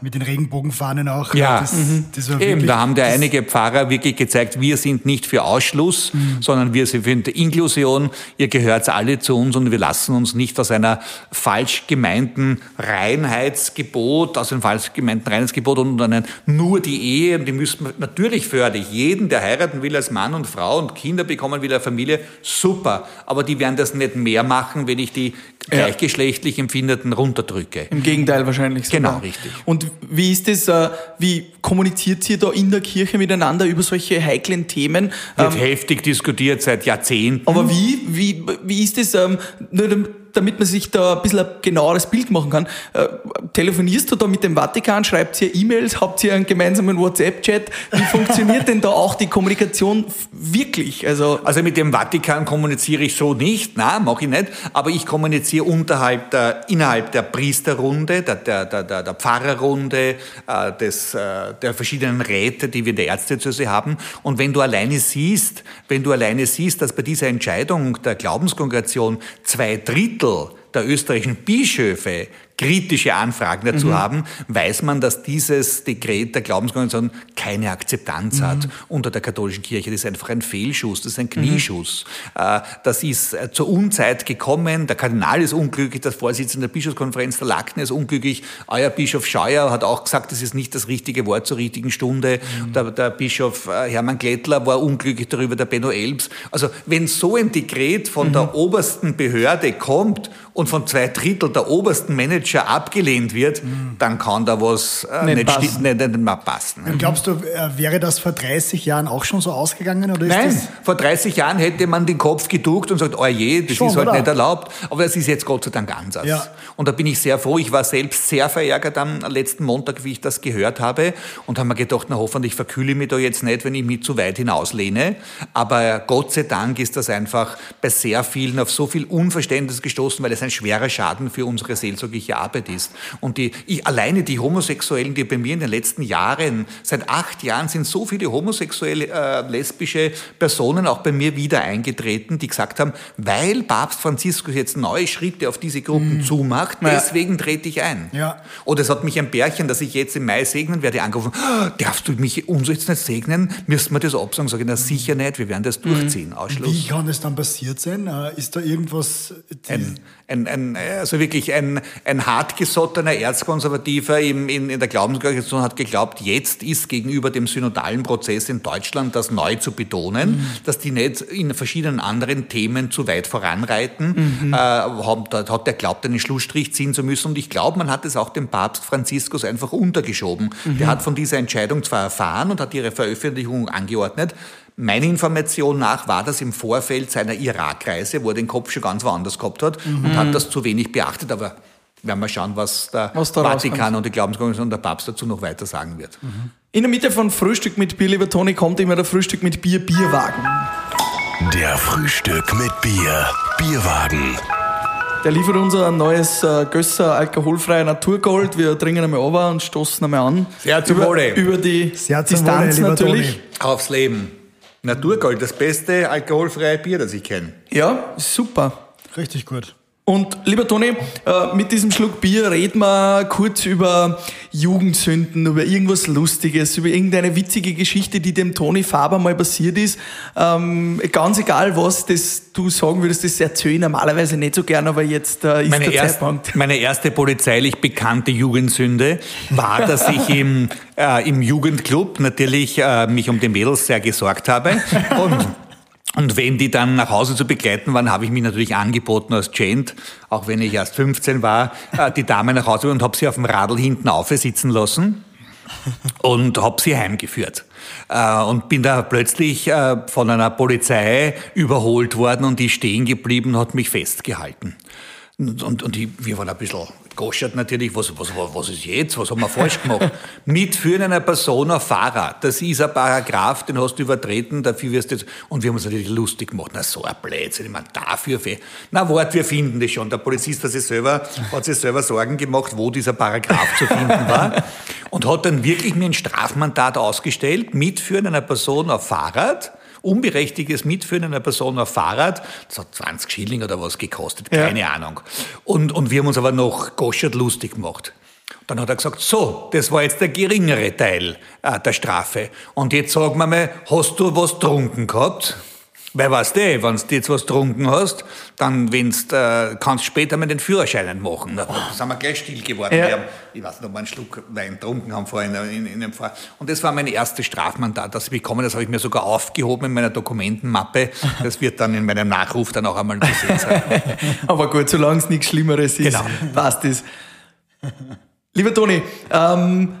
mit den Regenbogenfahnen auch. Ja, das, mhm. das eben, da haben das- einige Pfarrer wirklich gezeigt, wir sind nicht für Ausschluss, sondern wir sind für Inklusion, ihr gehört alle zu uns und wir lassen uns nicht aus einer falsch gemeinten Reinheitsgebot, aus einem falsch gemeinten Reinheitsgebot und einem nur die Ehe, die müssen wir, natürlich fördere ich jeden, der heiraten will als Mann und Frau und Kinder bekommen will, eine Familie, super, aber die werden das nicht mehr machen, wenn ich die gleichgeschlechtlich Empfindeten runterdrücke. Im Gegenteil wahrscheinlich. sogar. Genau, richtig. Und wie ist das, äh, wie kommuniziert ihr da in der Kirche miteinander über solche heiklen Themen? Wird Ähm, heftig diskutiert seit Jahrzehnten. aber wie, wie, wie ist das, ähm, damit man sich da ein bisschen ein genaueres Bild machen kann? Äh, telefonierst du da mit dem Vatikan, schreibt ihr E-Mails, habt ihr einen gemeinsamen WhatsApp-Chat? Wie funktioniert denn da auch die Kommunikation wirklich? Also, Also mit dem Vatikan kommuniziere ich so nicht, na, mache ich nicht, aber ich kommuniziere unterhalb der, innerhalb der Priesterrunde, der, der, der, der, Pfarrerrunde, äh, des, äh, der verschiedenen Räte, die wir in der Ärztediözese haben. Und wenn du alleine siehst, wenn du alleine siehst, dass bei dieser Entscheidung der Glaubenskongregation zwei Drittel der österreichischen Bischöfe kritische Anfragen dazu haben, weiß man, dass dieses Dekret der Glaubenskongregation keine Akzeptanz hat unter der katholischen Kirche. Das ist einfach ein Fehlschuss, das ist ein Knieschuss. Äh, Das ist äh, zur Unzeit gekommen. Der Kardinal ist unglücklich, der Vorsitzende der Bischofskonferenz, der Lackner ist unglücklich. Euer Bischof Scheuer hat auch gesagt, das ist nicht das richtige Wort zur richtigen Stunde. Der, der Bischof äh, Hermann Glättler war unglücklich darüber, der Benno Elbs. Also wenn so ein Dekret von der obersten Behörde kommt und von zwei Drittel der obersten Manager abgelehnt wird, dann kann da was äh, Nicht nicht, passen. nicht, nicht mehr passen. Und glaubst du, äh, wäre das vor 30 Jahren auch schon so ausgegangen? Oder ist Nein, Das, vor 30 Jahren hätte man den Kopf geduckt und sagt, oh je, das Schon, ist halt oder? nicht erlaubt. Aber das ist jetzt Gott sei Dank anders. Ja. Und da bin ich sehr froh. Ich war selbst sehr verärgert am letzten Montag, wie ich das gehört habe und habe mir gedacht, na hoffentlich verkühle ich mich da jetzt nicht, wenn ich mich zu weit hinauslehne. Aber Gott sei Dank ist das einfach bei sehr vielen auf so viel Unverständnis gestoßen, weil es ein schwerer Schaden für unsere seelsorgliche Arbeit ist. Und die, ich, alleine die Homosexuellen, die bei mir in den letzten Jahren, seit acht Jahren sind so viele homosexuelle, äh, lesbische Personen auch bei mir wieder eingetreten, die gesagt haben, weil Papst Franziskus jetzt neue Schritte auf diese Gruppen zumacht, deswegen trete ich ein. Ja. Oder es hat mich ein Pärchen, das ich jetzt im Mai segnen werde, angerufen, "Ah, darfst du mich uns jetzt nicht segnen? Müssen wir das absagen? Sag ich, na sicher nicht, wir werden das durchziehen. Ausschluss. wie kann es dann passiert sein? Äh, Ist da irgendwas... die- Ein, ein, ein, also wirklich ein, ein hartgesottener Erzkonservativer im, in, in der Glaubensorganisation hat geglaubt, jetzt ist gegenüber dem synodalen Prozess in Deutschland das neu zu betonen, mhm. dass die nicht in verschiedenen anderen Themen zu weit voranreiten. Mhm. Äh, hat, hat er glaubt, einen Schlussstrich ziehen zu müssen. Und ich glaube, man hat es auch dem Papst Franziskus einfach untergeschoben. Mhm. Der hat von dieser Entscheidung zwar erfahren und hat ihre Veröffentlichung angeordnet, Meine Information nach war das im Vorfeld seiner Irakreise, wo er den Kopf schon ganz woanders gehabt hat mhm. und hat das zu wenig beachtet. Aber werden wir schauen, was der was Vatikan und die Glaubensorganisation und der Papst dazu noch weiter sagen wird. Mhm. In der Mitte von Frühstück mit Bier, lieber Toni, kommt immer der Frühstück mit Bier, Bierwagen. Der Frühstück mit Bier, Bierwagen. Der liefert unser ein neues äh, Gösser alkoholfreie Naturgold. Wir trinken einmal over und stoßen einmal an. Sehr zum über, Wohle. Über die Sehr zum Distanz Wohle, natürlich. Toni. Aufs Leben. Naturgold, das beste alkoholfreie Bier, das ich kenne. Ja, super. Richtig gut. Und lieber Toni, äh, mit diesem Schluck Bier reden wir kurz über Jugendsünden, über irgendwas Lustiges, über irgendeine witzige Geschichte, die dem Toni Faber mal passiert ist. Ähm, ganz egal was, das du sagen würdest, das erzähle ich normalerweise nicht so gern, aber jetzt äh, ist meine der erst, Zeitpunkt. Meine erste polizeilich bekannte Jugendsünde war, dass ich im, äh, im Jugendclub natürlich äh, mich um die Mädels sehr gesorgt habe. Und und wenn die dann nach Hause zu begleiten waren, habe ich mich natürlich angeboten als Gent, auch wenn ich erst 15 war, äh, die Dame nach Hause und habe sie auf dem Radl hinten aufsitzen lassen und habe sie heimgeführt. Äh, Und bin da plötzlich äh, von einer Polizei überholt worden und die stehen geblieben und hat mich festgehalten. Und, und, und ich, wir waren ein bisschen goschert natürlich, was, was, was ist jetzt, was haben wir falsch gemacht? Mitführen einer Person auf Fahrrad, das ist ein Paragraph, den hast du übertreten, dafür wirst du jetzt, und wir haben uns natürlich lustig gemacht, na so ein Blödsinn, ich meine, dafür, fe- na wart, wir finden das schon, der Polizist hat sich selber, hat sich selber Sorgen gemacht, wo dieser Paragraph zu finden war, und hat dann wirklich mir ein Strafmandat ausgestellt, Mitführen einer Person auf Fahrrad, unberechtigtes Mitführen einer Person auf Fahrrad, das hat 20 Schilling oder was gekostet, Ja. keine Ahnung. Und, und wir haben uns aber noch goschert lustig gemacht. Dann hat er gesagt, so, das war jetzt der geringere Teil äh, der Strafe. Und jetzt sag mir mal, hast du was trunken gehabt? Weil weißt du, wenn du jetzt was trunken hast, dann wenn's, äh, kannst du später mal den Führerschein machen. Da sind wir gleich still geworden. Ja. Wir haben, ich weiß nicht, ob wir einen Schluck Wein getrunken haben vorhin in, in dem Fall. Und das war mein erstes Strafmandat, das ich bekommen. Das habe ich mir sogar aufgehoben in meiner Dokumentenmappe. Das wird dann in meinem Nachruf dann auch einmal zu sehen sein. Aber gut, solange es nichts Schlimmeres ist, Genau. passt es. Lieber Toni, ähm,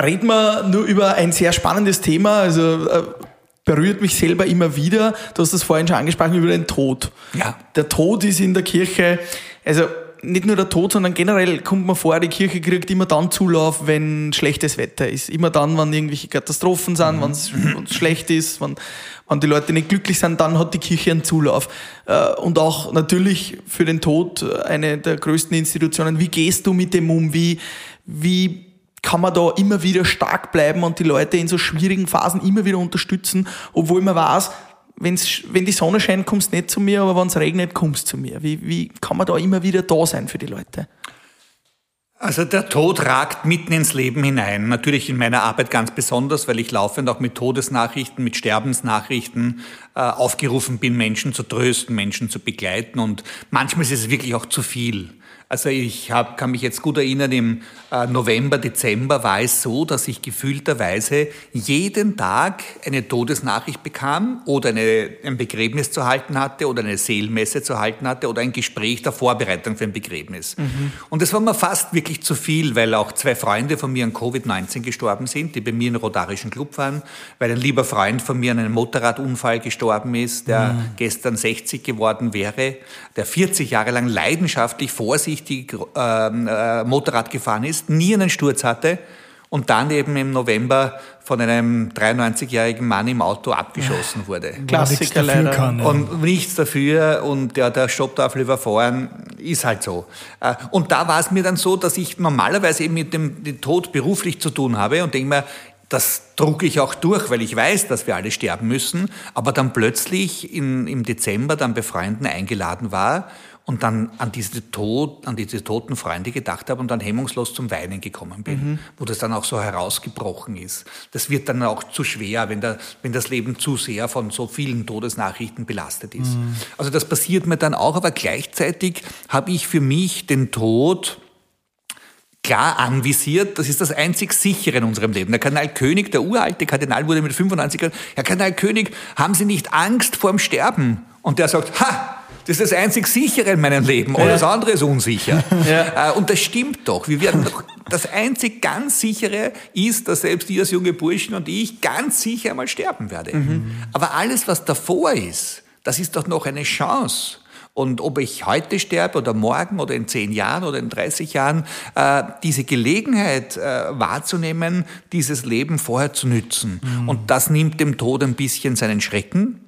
reden wir nur über ein sehr spannendes Thema, also äh, berührt mich selber immer wieder. Du hast das vorhin schon angesprochen über den Tod. Ja. Der Tod ist in der Kirche, also nicht nur der Tod, sondern generell kommt man vor, die Kirche kriegt immer dann Zulauf, wenn schlechtes Wetter ist. Immer dann, wenn irgendwelche Katastrophen sind, wenn es schlecht ist, wenn, wenn die Leute nicht glücklich sind, dann hat die Kirche einen Zulauf. Äh, Und auch natürlich für den Tod eine der größten Institutionen. Wie gehst du mit dem um? Wie, wie kann man da immer wieder stark bleiben und die Leute in so schwierigen Phasen immer wieder unterstützen, obwohl man weiß, wenn's, wenn die Sonne scheint, kommst du nicht zu mir, aber wenn es regnet, kommst du zu mir. Wie, wie kann man da immer wieder da sein für die Leute? Also der Tod ragt mitten ins Leben hinein. Natürlich in meiner Arbeit ganz besonders, weil ich laufend auch mit Todesnachrichten, mit Sterbensnachrichten äh, aufgerufen bin, Menschen zu trösten, Menschen zu begleiten. Und manchmal ist es wirklich auch zu viel. Also ich hab, kann mich jetzt gut erinnern, im äh, November, Dezember war es so, dass ich gefühlterweise jeden Tag eine Todesnachricht bekam oder eine, ein Begräbnis zu halten hatte oder eine Seelmesse zu halten hatte oder ein Gespräch der Vorbereitung für ein Begräbnis. Und das war mir fast wirklich zu viel, weil auch zwei Freunde von mir an Covid-19 gestorben sind, die bei mir im Rotarischen Club waren, weil ein lieber Freund von mir an einem Motorradunfall gestorben ist, der gestern 60 geworden wäre, der 40 Jahre lang leidenschaftlich, vorsichtig ähm, äh, Motorrad gefahren ist, nie einen Sturz hatte und dann eben im November von einem 93-jährigen Mann im Auto abgeschossen wurde. Klassiker nichts leider. kann. Ja. Und nichts dafür und der, der Stopp darf lieber fahren, ist halt so. Äh, Und da war es mir dann so, dass ich normalerweise eben mit dem, dem Tod beruflich zu tun habe und denke mir, das drucke ich auch durch, weil ich weiß, dass wir alle sterben müssen, aber dann plötzlich in, im Dezember dann bei Freunden eingeladen war und dann an diese, Tod, an diese toten Freunde gedacht habe und dann hemmungslos zum Weinen gekommen bin, wo das dann auch so herausgebrochen ist. Das wird dann auch zu schwer, wenn, der, wenn das Leben zu sehr von so vielen Todesnachrichten belastet ist. Also das passiert mir dann auch, aber gleichzeitig habe ich für mich den Tod klar anvisiert. Das ist das einzig sichere in unserem Leben. Der Kardinal König, der uralte Kardinal, wurde mit 95 Jahren, Herr Kardinal König, haben Sie nicht Angst vorm Sterben? Und der sagt, ha, das ist das einzig sichere in meinem Leben. Alles andere ist unsicher. Ja. Äh, und das stimmt doch. Wir werden doch, das einzig ganz sichere ist, dass selbst ihr als junge Burschen und ich ganz sicher einmal sterben werde. Mhm. Aber alles, was davor ist, das ist doch noch eine Chance. Und ob ich heute sterbe oder morgen oder in zehn Jahren oder in 30 Jahren, äh, diese Gelegenheit äh, wahrzunehmen, dieses Leben vorher zu nützen. Mhm. Und das nimmt dem Tod ein bisschen seinen Schrecken.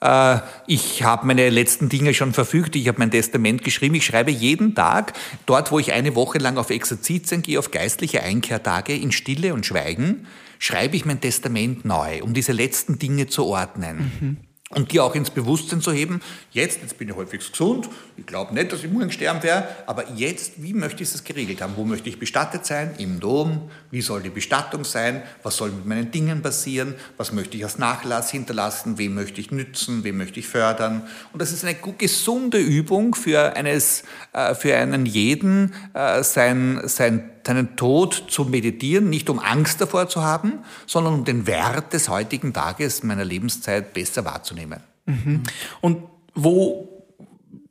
Äh, ich habe meine letzten Dinge schon verfügt, ich habe mein Testament geschrieben. Ich schreibe jeden Tag, dort wo ich eine Woche lang auf Exerzitien gehe, auf geistliche Einkehrtage in Stille und Schweigen, schreibe ich mein Testament neu, um diese letzten Dinge zu ordnen. Mhm und die auch ins Bewusstsein zu heben, jetzt, jetzt bin ich häufig gesund, ich glaube nicht, dass ich morgen sterben werde, aber jetzt, wie möchte ich das geregelt haben? Wo möchte ich bestattet sein? Im Dom? Wie soll die Bestattung sein? Was soll mit meinen Dingen passieren? Was möchte ich als Nachlass hinterlassen? Wem möchte ich nützen? Wem möchte ich fördern? Und das ist eine gesunde Übung für, eines, äh, für einen jeden, äh, sein, sein seinen Tod zu meditieren, nicht um Angst davor zu haben, sondern um den Wert des heutigen Tages meiner Lebenszeit besser wahrzunehmen. Mhm. Und wo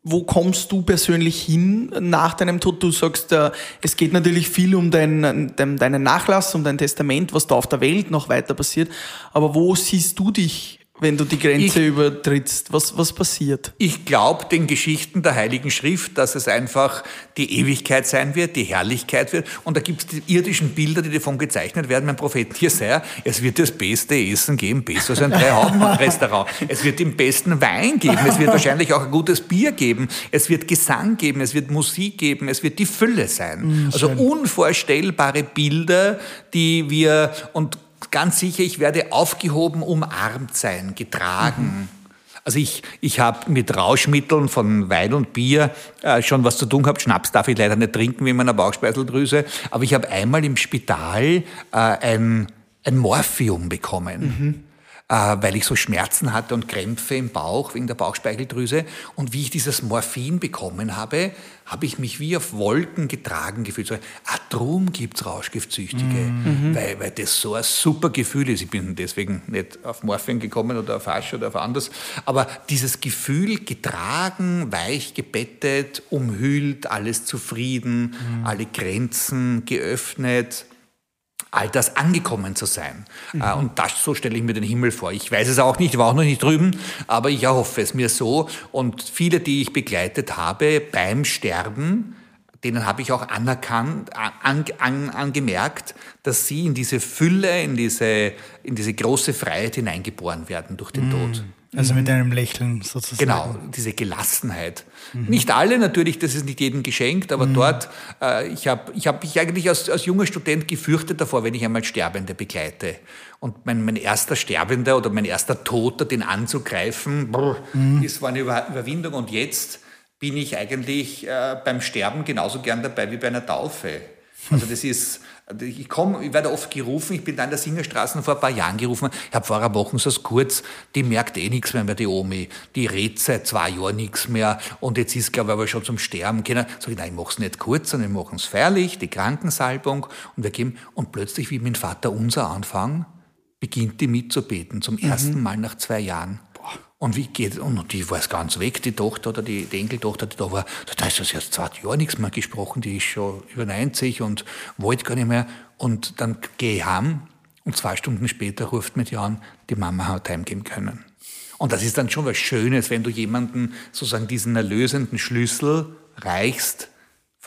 wo kommst du persönlich hin nach deinem Tod? Du sagst, äh, es geht natürlich viel um deinen, deinen Nachlass, um dein Testament, was da auf der Welt noch weiter passiert. Aber wo siehst du dich wenn du die Grenze ich, übertrittst? Was, was passiert? Ich glaube den Geschichten der Heiligen Schrift, dass es einfach die Ewigkeit sein wird, die Herrlichkeit wird. Und da gibt es die irdischen Bilder, die davon gezeichnet werden. Mein Prophet Jesaja, es wird das beste Essen geben, besser als ein Drei-Haupt-Restaurant. es wird den besten Wein geben, es wird wahrscheinlich auch ein gutes Bier geben, es wird Gesang geben, es wird Musik geben, es wird die Fülle sein. Mm, also unvorstellbare Bilder, die wir, und ganz sicher, ich werde aufgehoben, umarmt sein, getragen. Mhm. Also ich, ich habe mit Rauschmitteln von Wein und Bier äh, schon was zu tun gehabt. Schnaps darf ich leider nicht trinken wie in meiner Bauchspeiseldrüse. Aber ich habe einmal im Spital äh, ein, ein Morphium bekommen. Mhm weil ich so Schmerzen hatte und Krämpfe im Bauch wegen der Bauchspeicheldrüse. Und wie ich dieses Morphin bekommen habe, habe ich mich wie auf Wolken getragen gefühlt. So, ah, drum gibt's Rauschgiftsüchtige, mhm. weil, weil das so ein super Gefühl ist. Ich bin deswegen nicht auf Morphin gekommen oder auf Asch oder auf anders. Aber dieses Gefühl, getragen, weich gebettet, umhüllt, alles zufrieden, mhm. alle Grenzen geöffnet, all das angekommen zu sein. Mhm. Und das, so stelle ich mir den Himmel vor. Ich weiß es auch nicht, ich war auch noch nicht drüben, aber ich erhoffe es mir so. Und viele, die ich begleitet habe beim Sterben, denen habe ich auch anerkannt, an, an, angemerkt, dass sie in diese Fülle, in diese, in diese große Freiheit hineingeboren werden durch den mhm. Tod. Also mit einem Lächeln sozusagen. Genau, diese Gelassenheit. Mhm. Nicht alle natürlich, das ist nicht jedem geschenkt, aber mhm. dort, äh, ich habe ich hab mich eigentlich als, als junger Student gefürchtet davor, wenn ich einmal Sterbende begleite. Und mein, mein erster Sterbender oder mein erster Toter, den anzugreifen, brr, mhm. das war eine Überwindung. Und jetzt bin ich eigentlich äh, beim Sterben genauso gern dabei wie bei einer Taufe. Also das ist, ich komme, ich werde oft gerufen, ich bin da in der Singerstraße vor ein paar Jahren gerufen, ich habe vor einer Woche so kurz, die merkt eh nichts mehr mehr, die Omi, die redet seit zwei Jahren nichts mehr und jetzt ist, glaube ich, aber schon zum Sterben können. Sag ich, nein, ich mache es nicht kurz, sondern ich mache es feierlich, die Krankensalbung und wir geben, und plötzlich, wie mein Vater unser anfangen, beginnt die mitzubeten, zum ersten mhm. Mal nach zwei Jahren. Und wie geht, und die war es ganz weg, die Tochter oder die, die Enkeltochter, die da war, da ist das jetzt zwei Jahre nichts mehr gesprochen, die ist schon über 90 und wollte gar nicht mehr. Und dann gehe ich heim und zwei Stunden später ruft mit Jan, die Mama hat heimgehen können. Und das ist dann schon was Schönes, wenn du jemanden sozusagen diesen erlösenden Schlüssel reichst,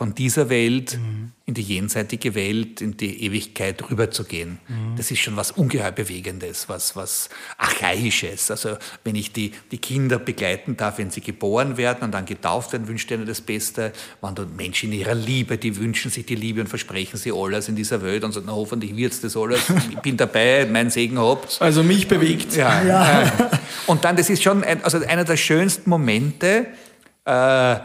von dieser Welt mhm. in die jenseitige Welt, in die Ewigkeit rüberzugehen. Mhm. Das ist schon was ungeheuer Bewegendes, was, was Archaisches. Also wenn ich die, die Kinder begleiten darf, wenn sie geboren werden und dann getauft werden, wünsche ich ihnen das Beste. Wenn du Menschen in ihrer Liebe, die wünschen sich die Liebe und versprechen sie alles in dieser Welt und sagen, na, hoffentlich wird es das alles. Ich bin dabei, mein Segen habt. Also mich bewegt. Ja. ja. Und dann, das ist schon ein, also einer der schönsten Momente, äh,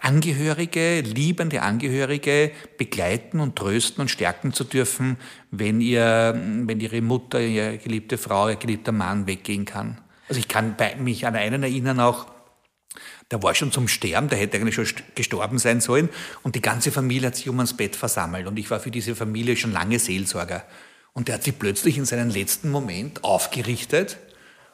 Angehörige, liebende Angehörige begleiten und trösten und stärken zu dürfen, wenn, ihr, wenn ihre Mutter, ihre geliebte Frau, ihr geliebter Mann weggehen kann. Also ich kann mich an einen erinnern auch, Der war schon zum Sterben, der hätte eigentlich schon gestorben sein sollen. Und die ganze Familie hat sich um ans Bett versammelt. Und ich war für diese Familie schon lange Seelsorger. Und der hat sich plötzlich in seinen letzten Moment aufgerichtet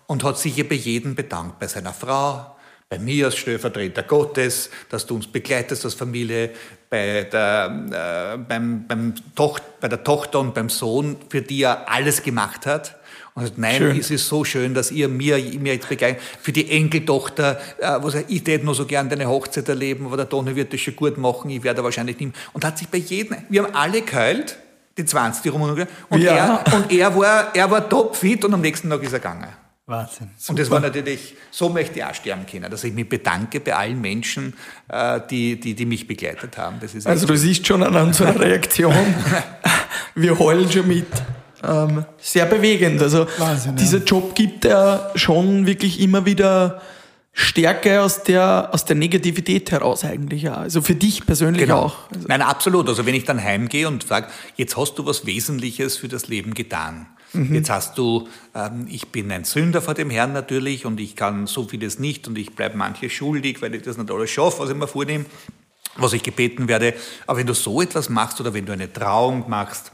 und hat sich hier bei jedem bedankt. Bei seiner Frau, bei mir als Stellvertreter Gottes, dass du uns begleitest als Familie, bei der, äh, beim, beim Toch, bei der Tochter und beim Sohn, für die er alles gemacht hat. Und sagt, nein, schön. es ist so schön, dass ihr mir, mir jetzt begleitet. Für die Enkeltochter, äh, wo sagt, ich hätte nur so gern deine Hochzeit erleben, aber der Toni wird das schon gut machen, ich werde wahrscheinlich nicht. Und hat sich bei jedem, wir haben alle geheult, die 20 rum und, und, ja. er, und er war, er war topfit und am nächsten Tag ist er gegangen. Wahnsinn. Super. Und das war natürlich, so möchte ich auch sterben können, dass ich mich bedanke bei allen Menschen, äh, die, die, die mich begleitet haben. also du siehst schon an unserer Reaktion, wir heulen schon mit ähm, sehr bewegend. Also Wahnsinn, dieser ja. Job gibt ja schon wirklich immer wieder Stärke aus der, aus der Negativität heraus eigentlich. Ja. Also für dich persönlich genau. auch. Also Nein, absolut. Also wenn ich dann heimgehe und sage, jetzt hast du was Wesentliches für das Leben getan. Mhm. Jetzt hast du, ähm, ich bin ein Sünder vor dem Herrn natürlich und ich kann so vieles nicht und ich bleibe manches schuldig, weil ich das nicht alles schaffe, was ich mir vornehme, was ich gebeten werde. Aber wenn du so etwas machst oder wenn du eine Trauung machst,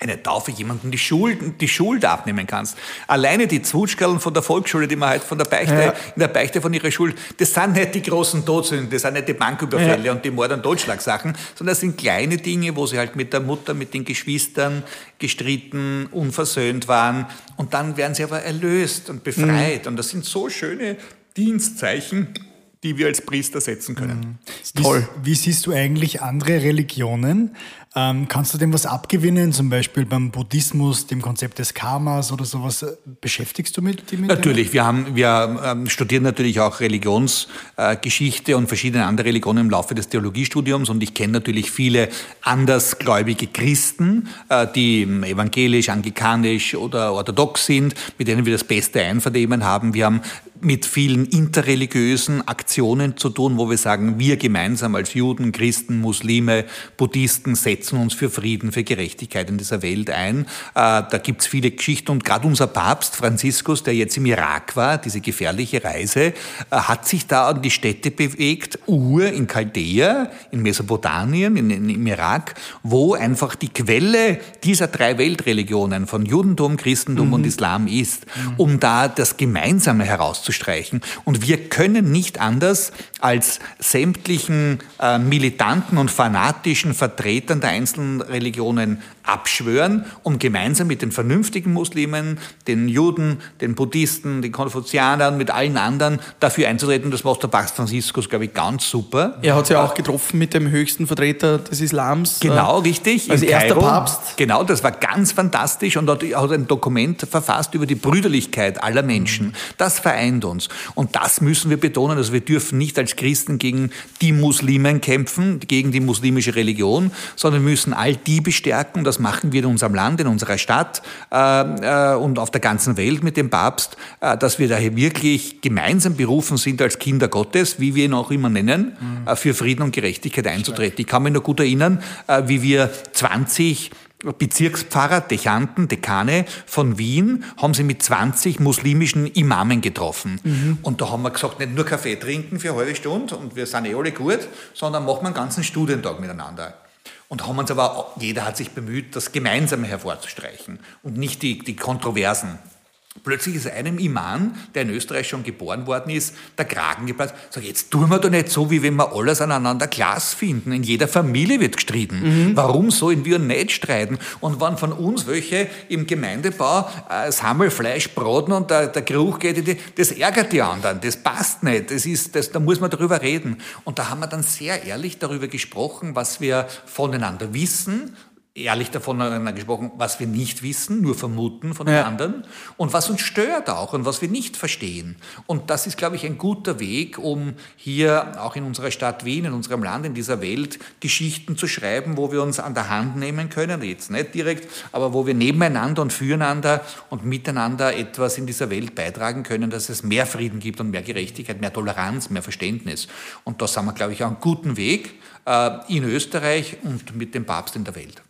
eine Taufe jemandem die Schuld, die Schuld abnehmen kannst. Alleine die Zwutschkerlen von der Volksschule, die man halt von der Beichte, ja. in der Beichte von ihrer Schuld, das sind nicht die großen Todsünden, das sind nicht die Banküberfälle ja. und die Mord- und Totschlagsachen, sondern das sind kleine Dinge, wo sie halt mit der Mutter, mit den Geschwistern gestritten, unversöhnt waren und dann werden sie aber erlöst und befreit mhm. und das sind so schöne Dienstzeichen, die wir als Priester setzen können. Mhm. Toll. Wie, wie, siehst du eigentlich andere Religionen? Ähm, kannst du dem was abgewinnen, zum Beispiel beim Buddhismus, dem Konzept des Karmas oder sowas? Beschäftigst du mit, mit Natürlich, wir, haben, wir ähm, studieren natürlich auch Religionsgeschichte äh, und verschiedene andere Religionen im Laufe des Theologiestudiums und ich kenne natürlich viele andersgläubige Christen, äh, die evangelisch, anglikanisch oder orthodox sind, mit denen wir das beste Einvernehmen haben. Wir haben mit vielen interreligiösen Aktionen zu tun, wo wir sagen, wir gemeinsam als Juden, Christen, Muslime, Buddhisten setzen uns für Frieden, für Gerechtigkeit in dieser Welt ein. Äh, da gibt's viele Geschichten und gerade unser Papst Franziskus, der jetzt im Irak war, diese gefährliche Reise, äh, hat sich da an die Städte bewegt, Ur in Chaldea, in Mesopotamien, in, in, im Irak, wo einfach die Quelle dieser drei Weltreligionen von Judentum, Christentum mhm. und Islam ist, mhm. um da das Gemeinsame herauszufinden auszustreichen. Und wir können nicht anders als sämtlichen äh, militanten und fanatischen Vertretern der einzelnen Religionen abschwören, um gemeinsam mit den vernünftigen Muslimen, den Juden, den Buddhisten, den Konfuzianern, mit allen anderen dafür einzutreten. Das macht der Papst Franziskus, glaube ich, ganz super. Er hat sich ja auch getroffen mit dem höchsten Vertreter des Islams. Genau, richtig. Als erster Kairo. Papst. Genau, das war ganz fantastisch und hat, hat ein Dokument verfasst über die Brüderlichkeit aller Menschen. Das vereint uns. Und das müssen wir betonen. Also wir dürfen nicht als Christen gegen die Muslimen kämpfen, gegen die muslimische Religion, sondern müssen all die bestärken, das machen wir in unserem Land, in unserer Stadt äh, äh, und auf der ganzen Welt mit dem Papst, äh, dass wir daher wirklich gemeinsam berufen sind als Kinder Gottes, wie wir ihn auch immer nennen, mhm. für Frieden und Gerechtigkeit einzutreten. Ich kann mich noch gut erinnern, wie wir 20 Bezirkspfarrer, Dechanten, Dekane von Wien haben sie mit 20 muslimischen Imamen getroffen. Mhm. Und da haben wir gesagt, nicht nur Kaffee trinken für eine halbe Stunde und wir sind eh alle gut, sondern machen wir einen ganzen Studientag miteinander. Und haben uns aber, jeder hat sich bemüht, das Gemeinsame hervorzustreichen und nicht die, die Kontroversen. Plötzlich ist einem Imam, der in Österreich schon geboren worden ist, der Kragen geplatzt. Sag, jetzt tun wir doch nicht so, wie wenn wir alles aneinander Glas finden. In jeder Familie wird gestritten. Mhm. Warum sollen wir nicht streiten? Und wenn von uns welche im Gemeindebau äh, das Hammelfleisch braten und der, der Geruch geht in die, das ärgert die anderen. Das passt nicht. Das ist, das, da muss man darüber reden. Und da haben wir dann sehr ehrlich darüber gesprochen, was wir voneinander wissen ehrlich davon gesprochen, was wir nicht wissen, nur vermuten von den ja. anderen und was uns stört auch und was wir nicht verstehen. Und das ist, glaube ich, ein guter Weg, um hier auch in unserer Stadt Wien, in unserem Land, in dieser Welt Geschichten zu schreiben, wo wir uns an der Hand nehmen können, jetzt nicht direkt, aber wo wir nebeneinander und füreinander und miteinander etwas in dieser Welt beitragen können, dass es mehr Frieden gibt und mehr Gerechtigkeit, mehr Toleranz, mehr Verständnis. Und da sind wir, glaube ich, auf einem guten Weg äh, in Österreich und mit dem Papst in der Welt.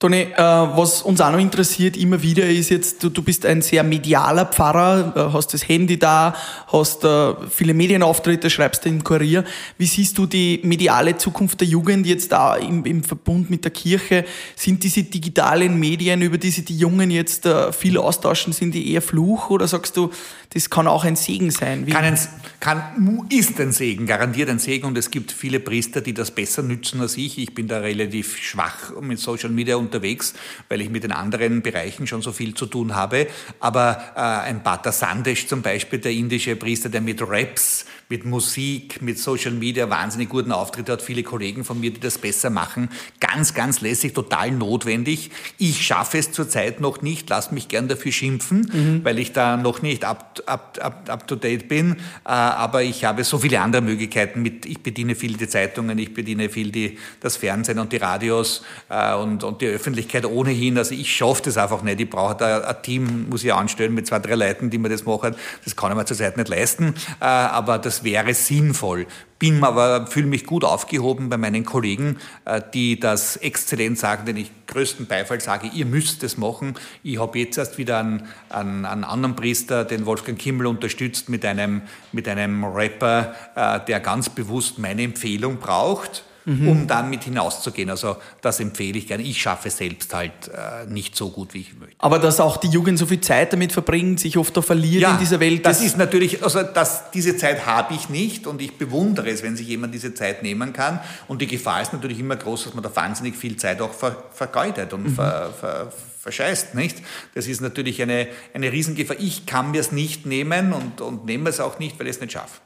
Toni, äh, was uns auch noch interessiert immer wieder ist jetzt, du, du bist ein sehr medialer Pfarrer, äh, hast das Handy da, hast äh, viele Medienauftritte, schreibst im Kurier. Wie siehst du die mediale Zukunft der Jugend jetzt da im, im Verbund mit der Kirche? Sind diese digitalen Medien, über die sich die Jungen jetzt äh, viel austauschen, sind die eher Fluch oder sagst du, das kann auch ein Segen sein? Wie kann, ein, kann ist ein Segen, garantiert ein Segen und es gibt viele Priester, die das besser nützen als ich. Ich bin da relativ schwach mit Social Media unterwegs, weil ich mit den anderen Bereichen schon so viel zu tun habe. Aber äh, ein Pater Sandesh zum Beispiel, der indische Priester, der mit Raps mit Musik, mit Social Media wahnsinnig guten Auftritt hat. Viele Kollegen von mir, die das besser machen. Ganz, ganz lässig, total notwendig. Ich schaffe es zurzeit noch nicht, lass mich gern dafür schimpfen, mhm. weil ich da noch nicht up, up, up, up to date bin. Äh, aber ich habe so viele andere Möglichkeiten. Mit, ich bediene viel die Zeitungen, ich bediene viel die, das Fernsehen und die Radios äh, und, und die Öffentlichkeit ohnehin. Also ich schaffe das einfach nicht. Ich brauche da ein Team, muss ich anstellen mit zwei, drei Leuten, die mir das machen. Das kann ich mir zurzeit nicht leisten. Äh, aber das wäre sinnvoll. Bin aber, fühle mich gut aufgehoben bei meinen Kollegen, äh, die das exzellent sagen, denn ich größten Beifall sage, ihr müsst es machen. Ich habe jetzt erst wieder einen, einen, einen anderen Priester, den Wolfgang Kimmel, unterstützt mit einem, mit einem Rapper, äh, der ganz bewusst meine Empfehlung braucht mhm. um dann mit hinauszugehen. Also das empfehle ich gerne. Ich schaffe es selbst halt äh, nicht so gut, wie ich möchte. Aber dass auch die Jugend so viel Zeit damit verbringt, sich oft auch verliert ja, in dieser Welt. Das, das ist natürlich, also das, diese Zeit habe ich nicht und ich bewundere es, wenn sich jemand diese Zeit nehmen kann. Und die Gefahr ist natürlich immer groß, dass man da wahnsinnig viel Zeit auch ver, vergeudet und mhm. ver, ver, verscheißt, nicht? Das ist natürlich eine, eine Riesengefahr. Ich kann mir es nicht nehmen und, und nehme es auch nicht, weil ich es nicht schaffe.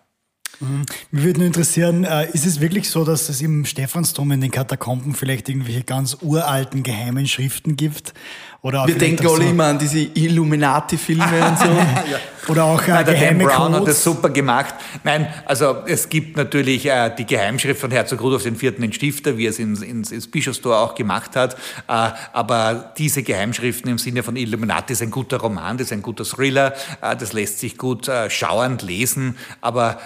Mhm. Mich würde nur interessieren, äh, ist es wirklich so, dass es im Stephansdom in den Katakomben vielleicht irgendwelche ganz uralten geheimen Schriften gibt? Oder Wir denken alle so immer an diese Illuminati-Filme und so. ja. Oder auch äh, Nein, der Dan Brown Codes. hat das super gemacht. Nein, also es gibt natürlich äh, die Geheimschrift von Herzog Rudolf IV. den Stifter, wie er es ins, ins, ins Bischofstor auch gemacht hat. Äh, aber diese Geheimschriften im Sinne von Illuminati ist ein guter Roman, das ist ein guter Thriller, äh, das lässt sich gut äh, schauernd lesen, aber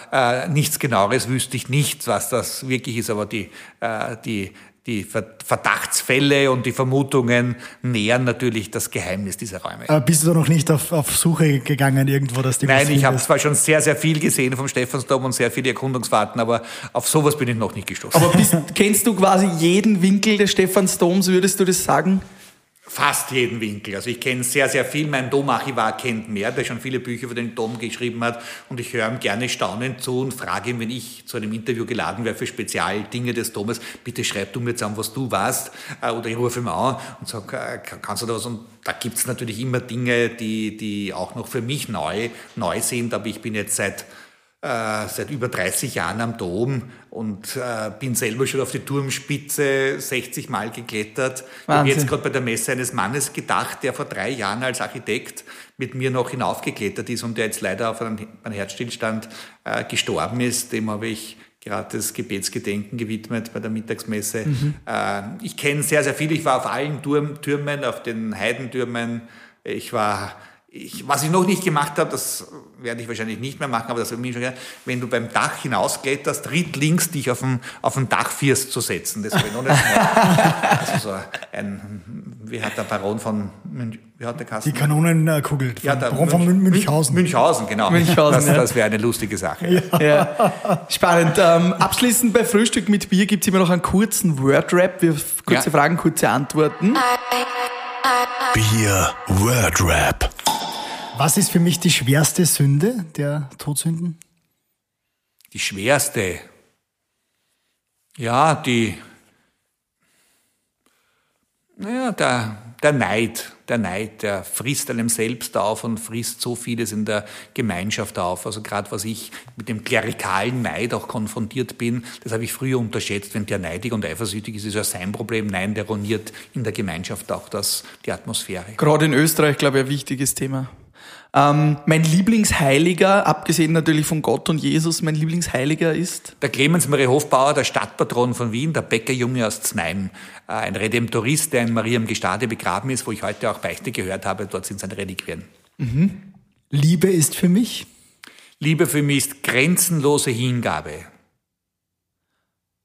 äh, nichts genaueres wüsste ich nicht, was das wirklich ist. Aber die, äh, die die Verdachtsfälle und die Vermutungen nähern natürlich das Geheimnis dieser Räume. Aber bist du da noch nicht auf, auf Suche gegangen irgendwo, dass die Nein, ich habe zwar schon sehr, sehr viel gesehen vom Stephansdom und sehr viele Erkundungsfahrten, aber auf sowas bin ich noch nicht gestoßen. Aber bist, kennst du quasi jeden Winkel des Stephansdoms, würdest du das sagen? Fast jeden Winkel. Also ich kenne sehr, sehr viel. Mein Domarchivar kennt mehr, der schon viele Bücher über den Dom geschrieben hat. Und ich höre ihm gerne staunend zu und frage ihn, wenn ich zu einem Interview geladen werde für Spezialdinge des Domes, bitte schreib du mir zusammen, was du warst. Äh, oder ich rufe ihn an und sage, äh, kannst du da was? Und da gibt es natürlich immer Dinge, die, die auch noch für mich neu, neu sind. Aber ich bin jetzt seit äh, seit über 30 Jahren am Dom und äh, bin selber schon auf die Turmspitze 60 Mal geklettert. Wahnsinn. Ich habe jetzt gerade bei der Messe eines Mannes gedacht, der vor drei Jahren als Architekt mit mir noch hinaufgeklettert ist und der jetzt leider auf einen, einen Herzstillstand äh, gestorben ist. Dem habe ich gerade das Gebetsgedenken gewidmet bei der Mittagsmesse. Mhm. Äh, ich kenne sehr, sehr viel. Ich war auf allen Turm, Türmen, auf den Heidentürmen. Ich war ich, was ich noch nicht gemacht habe, das werde ich wahrscheinlich nicht mehr machen, aber das habe ich mir schon gedacht, wenn du beim Dach hinauskletterst, tritt links dich auf den, auf den Dachfirst zu setzen. Das habe ich noch nicht gemacht. Also so ein, wie hat der Baron von Münch, wie hat der Kasten? Die Kanonenkugel. Ja, der Baron von Münchhausen. Münchhausen, genau. Münchhausen, das, ja. das wäre eine lustige Sache. Ja. Ja. Spannend. Ähm, abschließend bei Frühstück mit Bier gibt es immer noch einen kurzen Word-Rap. Kurze Fragen, kurze Antworten. Bier Word Rap. Was ist für mich die schwerste Sünde der Todsünden? Die schwerste. Ja, die. Naja, der, der Neid. Der Neid, der frisst einem selbst auf und frisst so vieles in der Gemeinschaft auf. Also gerade was ich mit dem klerikalen Neid auch konfrontiert bin, das habe ich früher unterschätzt. Wenn der neidig und eifersüchtig ist, ist ja sein Problem. Nein, der ruiniert in der Gemeinschaft auch das, die Atmosphäre. Gerade in Österreich, glaube ich, ein wichtiges Thema. Ähm, mein Lieblingsheiliger, abgesehen natürlich von Gott und Jesus, mein Lieblingsheiliger ist? Der Clemens Maria Hofbauer, der Stadtpatron von Wien, der Bäckerjunge aus Znaim, äh, ein Redemptorist, der in Maria im Gestade begraben ist, wo ich heute auch Beichte gehört habe, dort sind seine Reliquien. Mhm. Liebe ist für mich? Liebe für mich ist grenzenlose Hingabe.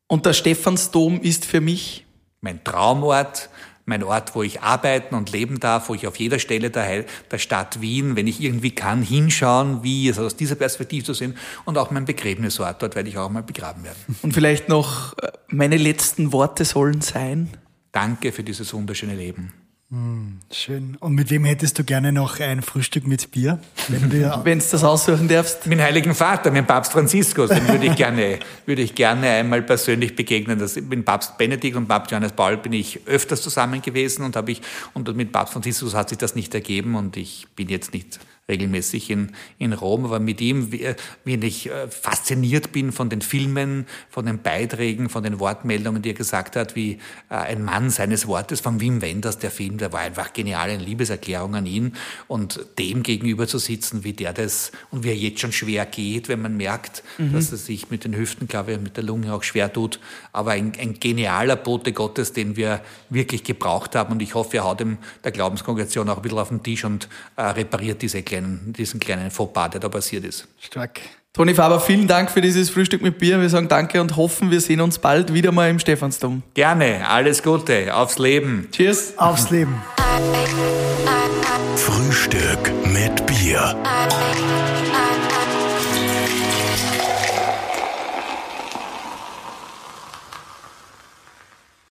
Und der Stephansdom ist für mich? Mein Traumort, mein Ort, wo ich arbeiten und leben darf, wo ich auf jeder Stelle der, der Stadt Wien, wenn ich irgendwie kann, hinschauen, wie es aus dieser Perspektive zu sehen und auch mein Begräbnisort, dort werde ich auch mal begraben werden. Und vielleicht noch äh, meine letzten Worte sollen sein. Danke für dieses wunderschöne Leben. Mm, schön. Und mit wem hättest du gerne noch ein Frühstück mit Bier? Wenn du es das aussuchen darfst. Mit dem Heiligen Vater, mit dem Papst Franziskus, den würde ich gerne, würde ich gerne einmal persönlich begegnen. Das, mit Papst Benedikt und Papst Johannes Paul bin ich öfters zusammen gewesen und habe ich, und mit Papst Franziskus hat sich das nicht ergeben und ich bin jetzt nicht regelmäßig in, in Rom, aber mit ihm, wie, wie ich äh, fasziniert bin von den Filmen, von den Beiträgen, von den Wortmeldungen, die er gesagt hat, wie äh, ein Mann seines Wortes. Von Wim Wenders, der Film, der war einfach genial, eine Liebeserklärung an ihn. Und dem gegenüber zu sitzen, wie der das und wie er jetzt schon schwer geht, wenn man merkt, mhm. dass er sich mit den Hüften, glaube ich, mit der Lunge auch schwer tut, aber ein, ein genialer Bote Gottes, den wir wirklich gebraucht haben. Und ich hoffe, er haut dem der Glaubenskongregation auch ein bisschen auf den Tisch und äh, repariert diese Erklärung kleinen, diesen kleinen Fauxpas, der da passiert ist. Stark. Toni Faber, vielen Dank für dieses Frühstück mit Bier. Wir sagen danke und hoffen, wir sehen uns bald wieder mal im Stephansdom. Gerne, alles Gute, aufs Leben. Cheers. Aufs Leben. Frühstück mit Bier.